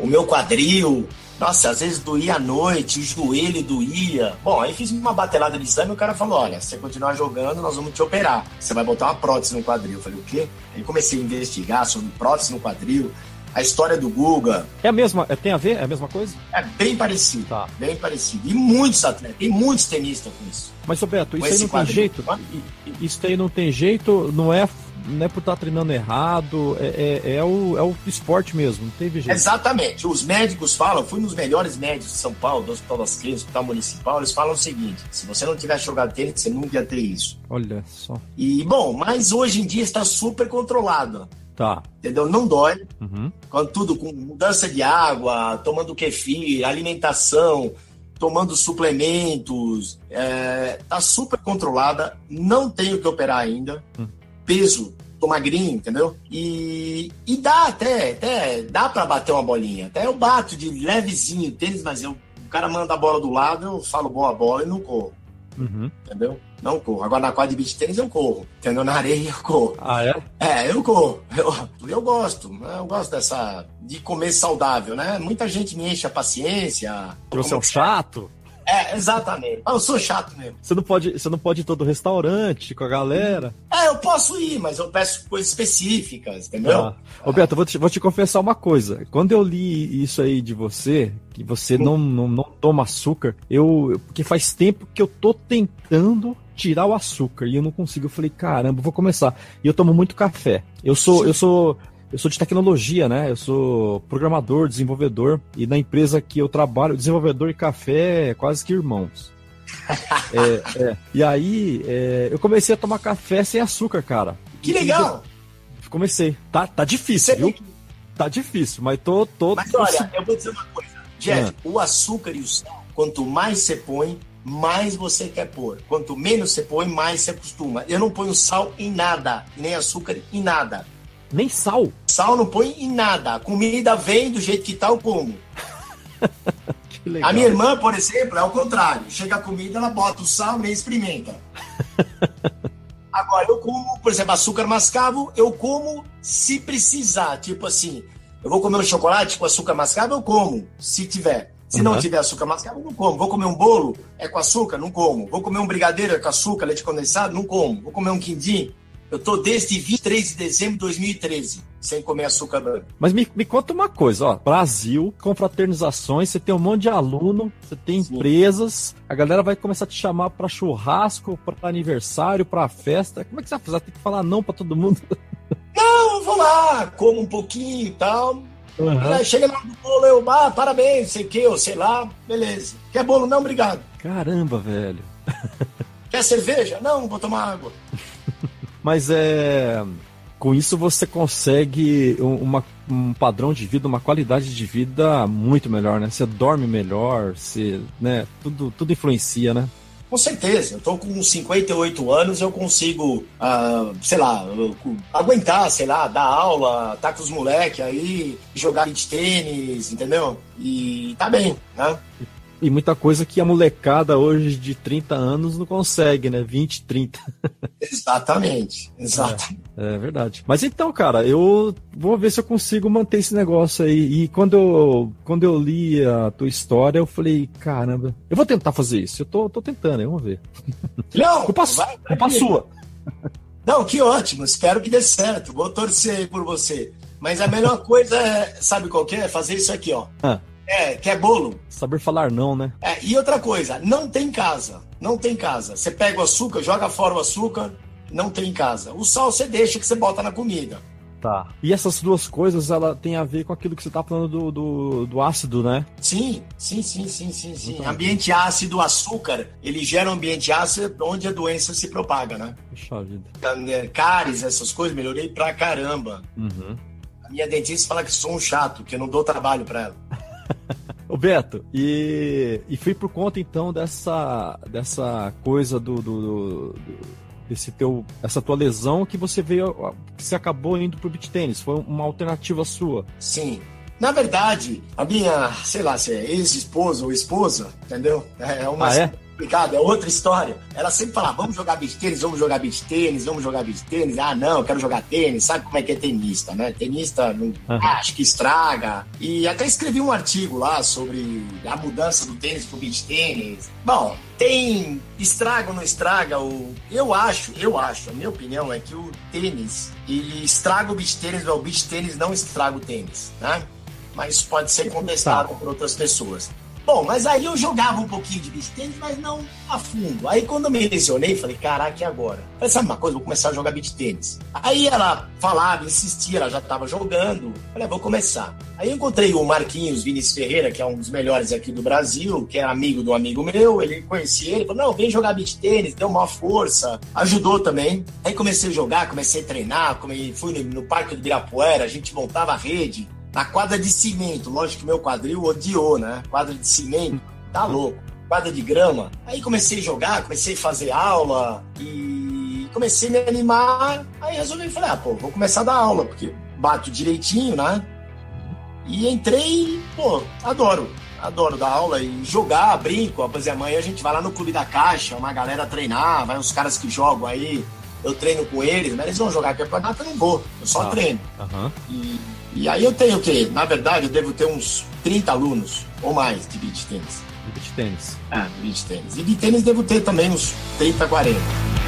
o meu quadril. Nossa, às vezes doía à noite, o joelho doía. Bom, aí fiz uma batelada de exame e o cara falou: olha, se você continuar jogando, nós vamos te operar. Você vai botar uma prótese no quadril. Eu falei, o quê? Aí comecei a investigar sobre prótese no quadril, a história do Guga. É a mesma. é- tem a ver? É a mesma coisa? É bem parecido. Tá. Bem parecido. E muitos atletas, tem muitos tenistas com isso. Mas, Roberto, isso aí não tem jeito. Isso aí não tem jeito, não é, não é por estar treinando errado, é, é, é o, é o esporte mesmo, não teve jeito. Exatamente. Os médicos falam, fui nos melhores médicos de São Paulo, do Hospital das Clínicas, Hospital Municipal, eles falam o seguinte: se você não tivesse jogado tênis, você nunca ia ter isso. Olha só. E, bom, mas hoje em dia está super controlado. Tá. Entendeu? Não dói. Uhum. Com tudo, com mudança de água, tomando kefir, alimentação, tomando suplementos. É, tá super controlada. Não tenho que operar ainda. Hum. Peso, tô magrinho, entendeu? E, e dá até, até, dá pra bater uma bolinha. Até eu bato de levezinho tênis, mas eu, o cara manda a bola do lado, eu falo boa bola e não corro, Uhum. entendeu? Não corro. Agora na quadra de beach tênis eu corro, entendeu? Na areia eu corro. Ah, é? É, eu corro. Eu, eu gosto. Eu gosto dessa. de comer saudável, né? Muita gente me enche a paciência. Você é um chato? É, exatamente. Eu sou chato mesmo. Você não pode, você não pode ir todo restaurante com a galera. É, eu posso ir, mas eu peço coisas específicas, entendeu? Ah. Roberto, eu vou te, vou te confessar uma coisa. Quando eu li isso aí de você, que você não, não, não toma açúcar, eu. Porque faz tempo que eu tô tentando tirar o açúcar e eu não consigo. Eu falei, caramba, vou começar. E eu tomo muito café. Eu sou, eu sou. Eu sou de tecnologia, né? Eu sou programador, desenvolvedor, e na empresa que eu trabalho, desenvolvedor e café é quase que irmãos. *laughs* É, é. E aí, é, eu comecei a tomar café sem açúcar, cara. Que legal! Comecei. Tá, tá difícil, Você viu? que- Tá difícil, mas tô. tô Mas olha, eu vou dizer uma coisa. Jeff, Ah. o açúcar e o sal, quanto mais você põe, mais você quer pôr. Quanto menos você põe, mais você acostuma. Eu não ponho sal em nada, nem açúcar em nada. Nem sal. Sal não põe em nada. A comida vem do jeito que tá, eu como. *laughs* Que legal. A minha irmã, por exemplo, é o contrário. Chega a comida, ela bota o sal, nem experimenta. *laughs* Agora, eu como, por exemplo, açúcar mascavo, eu como se precisar. Tipo assim, eu vou comer um chocolate com açúcar mascavo, eu como, se tiver. Se não Uhum. tiver açúcar mascavo, eu não como. Vou comer um bolo, é com açúcar? Não como. Vou comer um brigadeiro, é com açúcar, leite condensado? Não como. Vou comer um quindim? Eu tô desde 23 de dezembro de 2013 sem comer açúcar branco. Mas me, me conta uma coisa, ó. Brasil, confraternizações, você tem um monte de aluno, você tem Sim. empresas, a galera vai começar a te chamar pra churrasco, pra aniversário, pra festa. Como é que você vai fazer? Tem que falar não pra todo mundo. *laughs* Não, eu vou lá, como um pouquinho e tal. Uhum. Chega hora do bolo, eu, ah, parabéns, sei o que, eu sei lá, beleza. Quer bolo? Não, obrigado. Caramba, velho. Quer cerveja? Não, vou tomar água. *laughs* Mas é. Com isso você consegue um, uma- um padrão de vida, uma qualidade de vida muito melhor, né? Você dorme melhor, você, né? Tudo, tudo influencia, né? Com certeza, eu tô com 58 anos, eu consigo, ah, sei lá, aguentar, sei lá, dar aula, tá com os moleques aí, jogar beach tênis, entendeu? E tá bem, né? E muita coisa que a molecada hoje de 30 anos não consegue, né? 20, 30. Exatamente, exatamente. É verdade. Mas então, cara, eu vou ver se eu consigo manter esse negócio aí. E quando eu, quando eu li a tua história, eu falei, caramba, eu vou tentar fazer isso. Eu tô, tô tentando, vamos ver. Não, Culpa, vai- culpa sua. Não, que ótimo, espero que dê certo, vou torcer por você. Mas a melhor coisa é, sabe qual que é? Fazer isso aqui, ó. Ah. É, quer bolo? Saber falar não, né? É, e outra coisa, não tem casa. Não tem casa. Você pega o açúcar, joga fora o açúcar, não tem casa. O sal você deixa que você bota na comida. Tá. E essas duas coisas, ela tem a ver com aquilo que você tá falando do, do, do ácido, né? Sim, sim, sim, sim, sim, sim. Então- Ambiente ácido, açúcar, ele gera um ambiente ácido onde a doença se propaga, né? Puxa vida. É, Cáries, essas coisas, melhorei pra caramba. Uhum. A minha dentista fala que sou um chato, que eu não dou trabalho pra ela. *laughs* Ô Beto, e, e foi por conta então dessa, dessa coisa do, do, do- esse teu, essa tua lesão que você veio, que você acabou indo pro beat tênis. Foi uma alternativa sua. Sim. Na verdade, a minha, sei lá, se é ex-esposa ou esposa, entendeu? É uma ah, é? Complicado, é outra história. Ela sempre fala, vamos jogar beach tênis, vamos jogar beach tênis, vamos jogar beach tênis. Ah, não, quero jogar tênis. Sabe como é que é tenista, né? Tenista não, uhum. acho que estraga. E até escrevi um artigo lá sobre a mudança do tênis pro beach tênis. Bom, tem estraga ou não estraga o eu acho eu acho a minha opinião é que o tênis ele estraga o beach tênis ou o beach tênis não estraga o tênis né mas pode ser contestado por outras pessoas Bom, mas aí eu jogava um pouquinho de beach tênis, mas não a fundo. Aí quando eu me lesionei, falei, caraca, e agora? Falei, sabe uma coisa? Vou começar a jogar beach tênis. Aí ela falava, insistia, ela já estava jogando. Falei, ah, vou começar. Aí eu encontrei o Marquinhos Vinícius Ferreira, que é um dos melhores aqui do Brasil, que é amigo do amigo meu. Ele conhecia ele, falou, não, vem jogar beach tênis, deu uma força. Ajudou também. Aí comecei a jogar, comecei a treinar, fui no Parque do Ibirapuera, a gente montava a rede na quadra de cimento. Lógico que meu quadril odiou, né? Quadra de cimento, tá louco. Quadra de grama. Aí comecei a jogar, comecei a fazer aula e comecei a me animar. Aí resolvi, falei, ah, pô, vou começar a dar aula, porque bato direitinho, né? E entrei, pô, adoro. Adoro dar aula e jogar, brinco. Exemplo, amanhã a gente vai lá no Clube da Caixa, uma galera treinar, vai uns caras que jogam aí, eu treino com eles, mas eles vão jogar campeonato, eu não vou, eu só ah, treino. Uhum. E e aí eu tenho o quê? Na verdade, eu devo ter uns 30 alunos ou mais de beach tênis. De beach tênis. Ah, de beach tênis. E de tênis devo ter também uns 30, 40.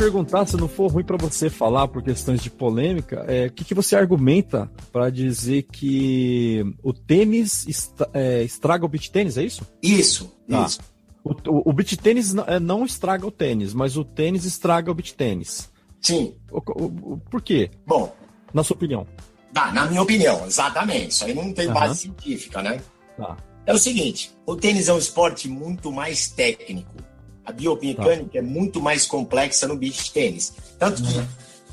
Perguntar, se não for ruim para você falar por questões de polêmica, é, o que, que você argumenta para dizer que o tênis é, estraga o beat tênis, é isso? Isso, tá. isso. O, o, o beat tênis não, é, não estraga o tênis, mas o tênis estraga o beat tênis. Sim. O, o, por quê? Bom. Na sua opinião. Tá, na minha opinião, exatamente. Isso aí não tem base científica, né? Tá. É o seguinte, o tênis é um esporte muito mais técnico a biomecânica tá. é muito mais complexa no beach tênis. Tanto que uhum.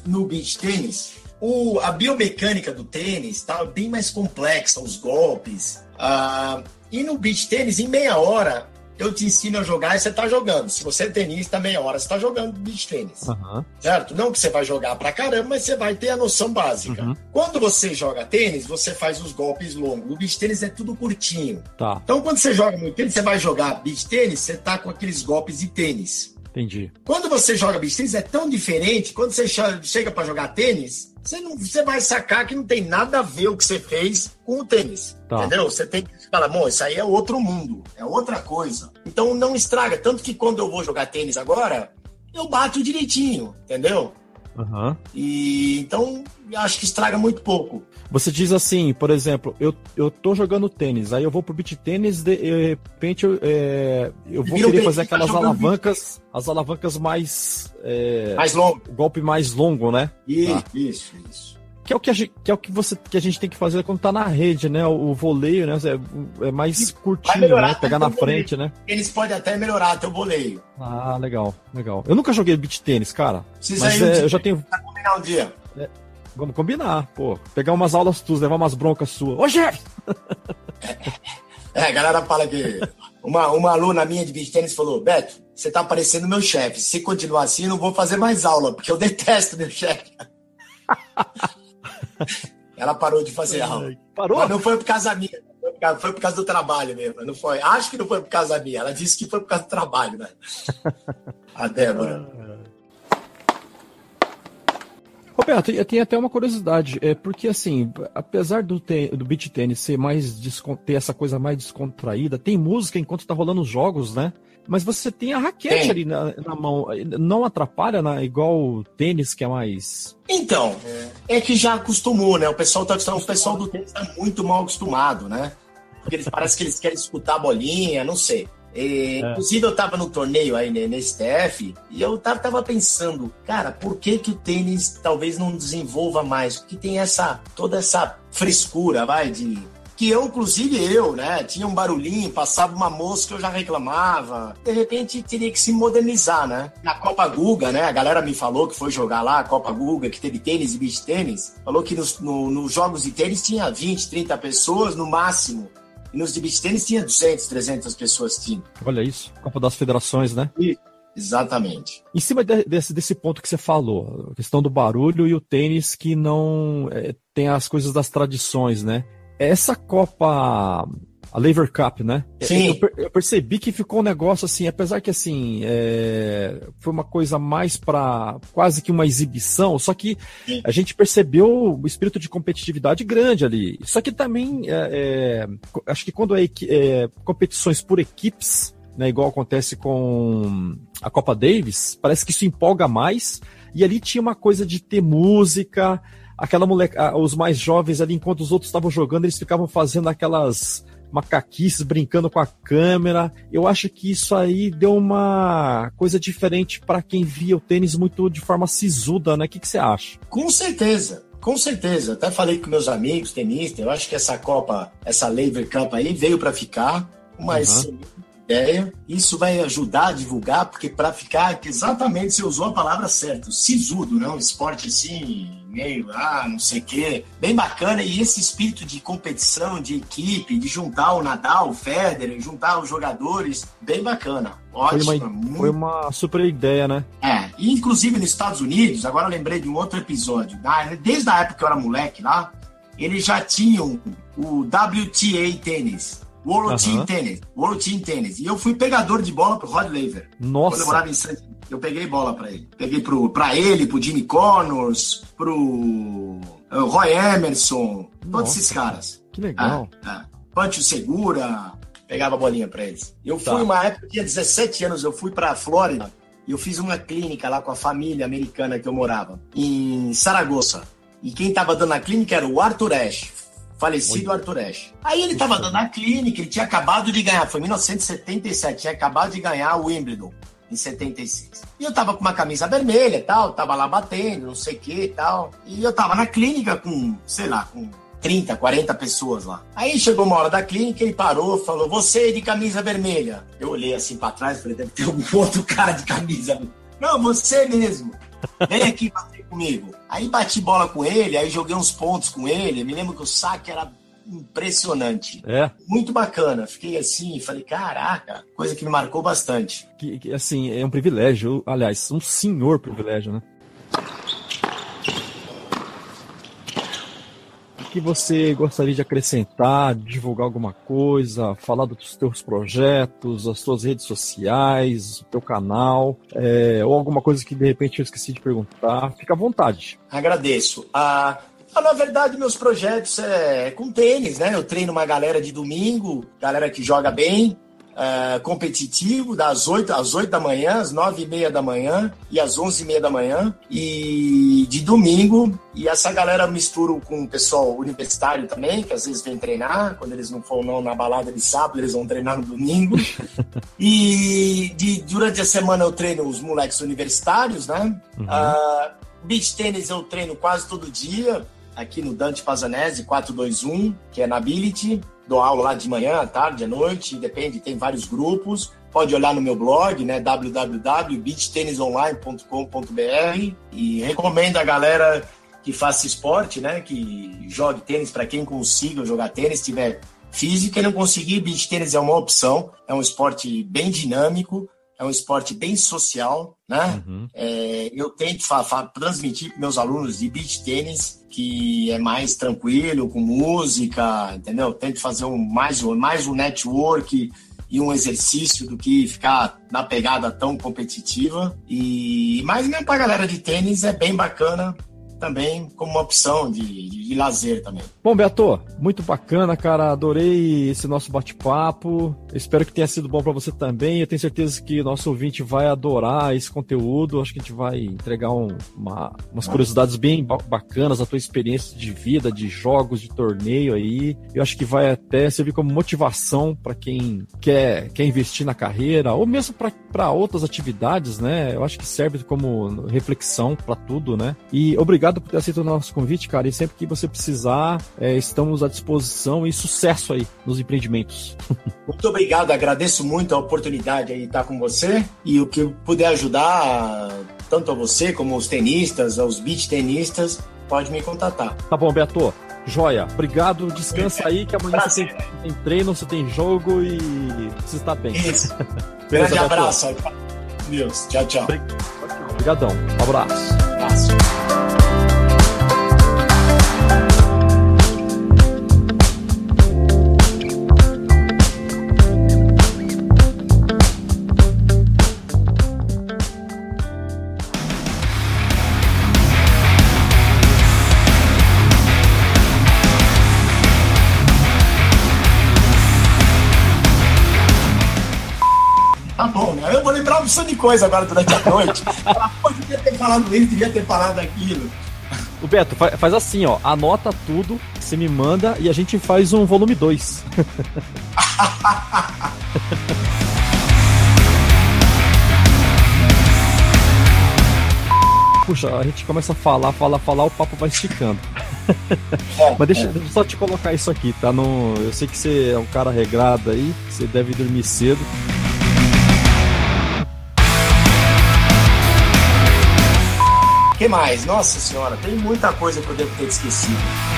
no beach tênis, o, a biomecânica do tênis tá bem mais complexa, os golpes. Uh, e no beach tênis, em meia hora, eu te ensino a jogar e você tá jogando. Se você é tenista, meia hora você tá jogando beach tênis. Uhum. Certo? Não que você vai jogar pra caramba, mas você vai ter a noção básica. Uhum. Quando você joga tênis, você faz os golpes longos. O beach tênis é tudo curtinho. Tá. Então, quando você joga no tênis, você vai jogar beach tênis, você tá com aqueles golpes de tênis. Entendi. Quando você joga beach tênis, é tão diferente. Quando você chega para jogar tênis, você, não, você vai sacar que não tem nada a ver o que você fez com o tênis. Tá. Entendeu? Você tem que falar, bom, isso aí é outro mundo, é outra coisa. Então não estraga. Tanto que quando eu vou jogar tênis agora, eu bato direitinho, entendeu? Uhum. E então acho que estraga muito pouco. Você diz assim, por exemplo, eu, eu tô jogando tênis, aí eu vou pro beat tênis, de, de repente eu, é, eu vou querer fazer tá aquelas alavancas, as alavancas mais. É, mais longo. Golpe mais longo, né? Isso, tá. isso, isso. Que é o que a gente, que é o que você que a gente tem que fazer quando tá na rede, né? O, o voleio, né? É, é mais curtinho, né? Pegar na frente, voleio. né? Eles podem até melhorar teu voleio. Ah, legal, legal. Eu nunca joguei beat tênis, cara. Precisa mas é, eu já tenho. combinar um dia. É, Vamos combinar, pô. Pegar umas aulas tuas, levar umas broncas suas. Ô, chefe! É, a galera fala que. Uma, uma aluna minha de beach tênis falou: Beto, você tá parecendo meu chefe. Se continuar assim, eu não vou fazer mais aula, porque eu detesto meu chefe. *laughs* Ela parou de fazer aula. Parou? Mas não foi por causa minha. Foi por causa do trabalho mesmo. Não foi. Acho que não foi por causa minha. Ela disse que foi por causa do trabalho, né? *laughs* A Débora. Roberto, eu tenho até uma curiosidade, é porque assim, apesar do, do beat tênis ser mais ter essa coisa mais descontraída, tem música enquanto tá rolando os jogos, né? Mas você tem a raquete tem. ali na, na, mão, não atrapalha na, igual o tênis que é mais. Então, é que já acostumou, né? O pessoal tá o pessoal do tênis tá muito mal acostumado, né? porque eles parece que eles querem escutar a bolinha, não sei. E, é. Inclusive, eu tava no torneio aí né, nesse TF e eu tava, tava, pensando, cara, por que, que o tênis talvez não desenvolva mais? Porque tem essa toda essa frescura, vai, de que eu, inclusive eu, né, tinha um barulhinho, passava uma mosca, eu já reclamava. De repente teria que se modernizar, né? Na Copa Guga, né, a galera me falou que foi jogar lá, a Copa Guga, que teve tênis e beach tênis, falou que nos, no, nos jogos de tênis tinha 20, 30 pessoas no máximo. E nos de beach tênis tinha 200, 300 pessoas tinham. Olha isso, Copa das Federações, né? Exatamente. Em cima de, desse, desse ponto que você falou, a questão do barulho e o tênis que não é, tem as coisas das tradições, né? Essa Copa a Lever Cup, né? Sim. Eu, eu, percebi que ficou um negócio assim, apesar que assim, é, foi uma coisa mais para quase que uma exibição, só que Sim. a gente percebeu o espírito de competitividade grande ali. Só que também, é, é, acho que quando é, competições por equipes, né, igual acontece com a Copa Davis, parece que isso empolga mais. E ali tinha uma coisa de ter música, aquela moleca, os mais jovens ali, enquanto os outros estavam jogando, eles ficavam fazendo aquelas macaquices, brincando com a câmera. Eu acho que isso aí deu uma coisa diferente para quem via o tênis muito de forma sisuda, né? O que, que você acha? Com certeza. Com certeza, até falei com meus amigos tenistas, eu acho que essa Copa, essa Lever Cup aí veio para ficar, mas uhum ideia. Isso vai ajudar a divulgar, porque para ficar, exatamente você usou a palavra certa, sisudo, né? Um esporte assim, meio, ah, não sei o quê, bem bacana. E esse espírito de competição, de equipe, de juntar o Nadal, o Federer, juntar os jogadores, bem bacana. Ótimo. Foi uma, muito... foi uma super ideia, né? É, e inclusive nos Estados Unidos, agora eu lembrei de um outro episódio, desde a época que eu era moleque lá, eles já tinham o WTA tênis World uhum. Team Tennis. World Team Tennis. E eu fui pegador de bola pro Rod Laver. Nossa. Quando eu morava em Santos, eu peguei bola para ele. Peguei pro, pra ele, pro Jimmy Connors, pro uh, Roy Emerson, Nossa. todos esses caras. Que legal. É, é. Pancho Segura, pegava a bolinha para eles. Eu tá. fui uma época, eu tinha 17 anos, eu fui pra Flórida e eu fiz uma clínica lá com a família americana que eu morava, em Saragossa. E quem tava dando a clínica era o Arthur Ashe, falecido Arthur Ashe. Aí ele estava dando a clínica, ele tinha acabado de ganhar, foi em 1977, tinha acabado de ganhar o Wimbledon em 76. E eu tava com uma camisa vermelha e tal, tava lá batendo, não sei o que e tal. E eu tava na clínica com, sei lá, com 30, 40 pessoas lá. Aí chegou uma hora da clínica, ele parou, falou: "Você de camisa vermelha". Eu olhei assim para trás, falei: "Deve ter algum *laughs* outro cara de camisa". Não, você mesmo. Vem aqui bater comigo. Aí bati bola com ele, aí joguei uns pontos com ele. Me lembro que o saque era impressionante. É. Muito bacana. Fiquei assim, falei, caraca, coisa que me marcou bastante. Que, que assim, é um privilégio, aliás, um senhor privilégio, né? Que você gostaria de acrescentar, divulgar alguma coisa, falar dos teus projetos, as suas redes sociais, o teu canal, é, ou alguma coisa que de repente eu esqueci de perguntar? Fica à vontade. Agradeço. Ah, na verdade, meus projetos é com tênis, né? Eu treino uma galera de domingo, galera que joga bem, uh, competitivo, das 8 às 8 da manhã, às 9 e meia da manhã e às 11 e meia da manhã, e de domingo. E essa galera mistura com o pessoal universitário também, que às vezes vem treinar, quando eles não for não na balada de sábado, eles vão treinar no domingo. *laughs* e de, durante a semana eu treino os moleques universitários, né? Uhum. Uh, beach tênis eu treino quase todo dia, aqui no Dante Pazanese 421, que é na Ability dou aula lá de manhã, à tarde, à noite, depende, tem vários grupos. Pode olhar no meu blog, né, www.beachtennisonline.com.br e recomendo a galera que faça esporte, né, que jogue tênis para quem consiga jogar tênis, tiver física e não conseguir, beach tênis é uma opção, é um esporte bem dinâmico, é um esporte bem social, né? Uhum. É, eu tento transmitir para meus alunos de beach tênis que é mais tranquilo, com música, entendeu? Tento fazer um, mais, mais um network e um exercício do que ficar na pegada tão competitiva. E mas mesmo para galera de tênis é bem bacana. Também como uma opção de, de, de lazer também. Bom, Beto, muito bacana, cara. Adorei esse nosso bate-papo. Espero que tenha sido bom para você também. Eu tenho certeza que nosso ouvinte vai adorar esse conteúdo. Acho que a gente vai entregar um, uma, umas curiosidades bem bacanas da tua experiência de vida, de jogos, de torneio aí. Eu acho que vai até servir como motivação para quem quer, quer investir na carreira ou mesmo para outras atividades, né? Eu acho que serve como reflexão para tudo, né? E obrigado por ter aceito o nosso convite, cara. E sempre que você precisar, é, estamos à disposição e sucesso aí nos empreendimentos. *laughs* Muito obrigado, agradeço muito a oportunidade de estar com você e o que puder ajudar tanto a você como os tenistas, aos beach tenistas, pode me contatar. Tá bom, Beto. Joia, obrigado. Descansa aí que amanhã você tem, tem, treino, você tem jogo e você está bem. Isso. *laughs* Grande abraço. Deus. Tchau, tchau. Obrigadão. Um abraço. abraço. Opção de coisa agora durante a noite. Pô, devia ter falado isso, devia ter falado aquilo. O Beto, faz assim, ó. Anota tudo, você me manda e a gente faz um volume 2. *laughs* Puxa, a gente começa a falar, falar, falar, o papo vai esticando. *laughs* É, Mas deixa, é. deixa eu só te colocar isso aqui, tá? No, eu sei que você é um cara regrado aí, você deve dormir cedo. Que mais? Nossa senhora, tem muita coisa que eu devo ter esquecido.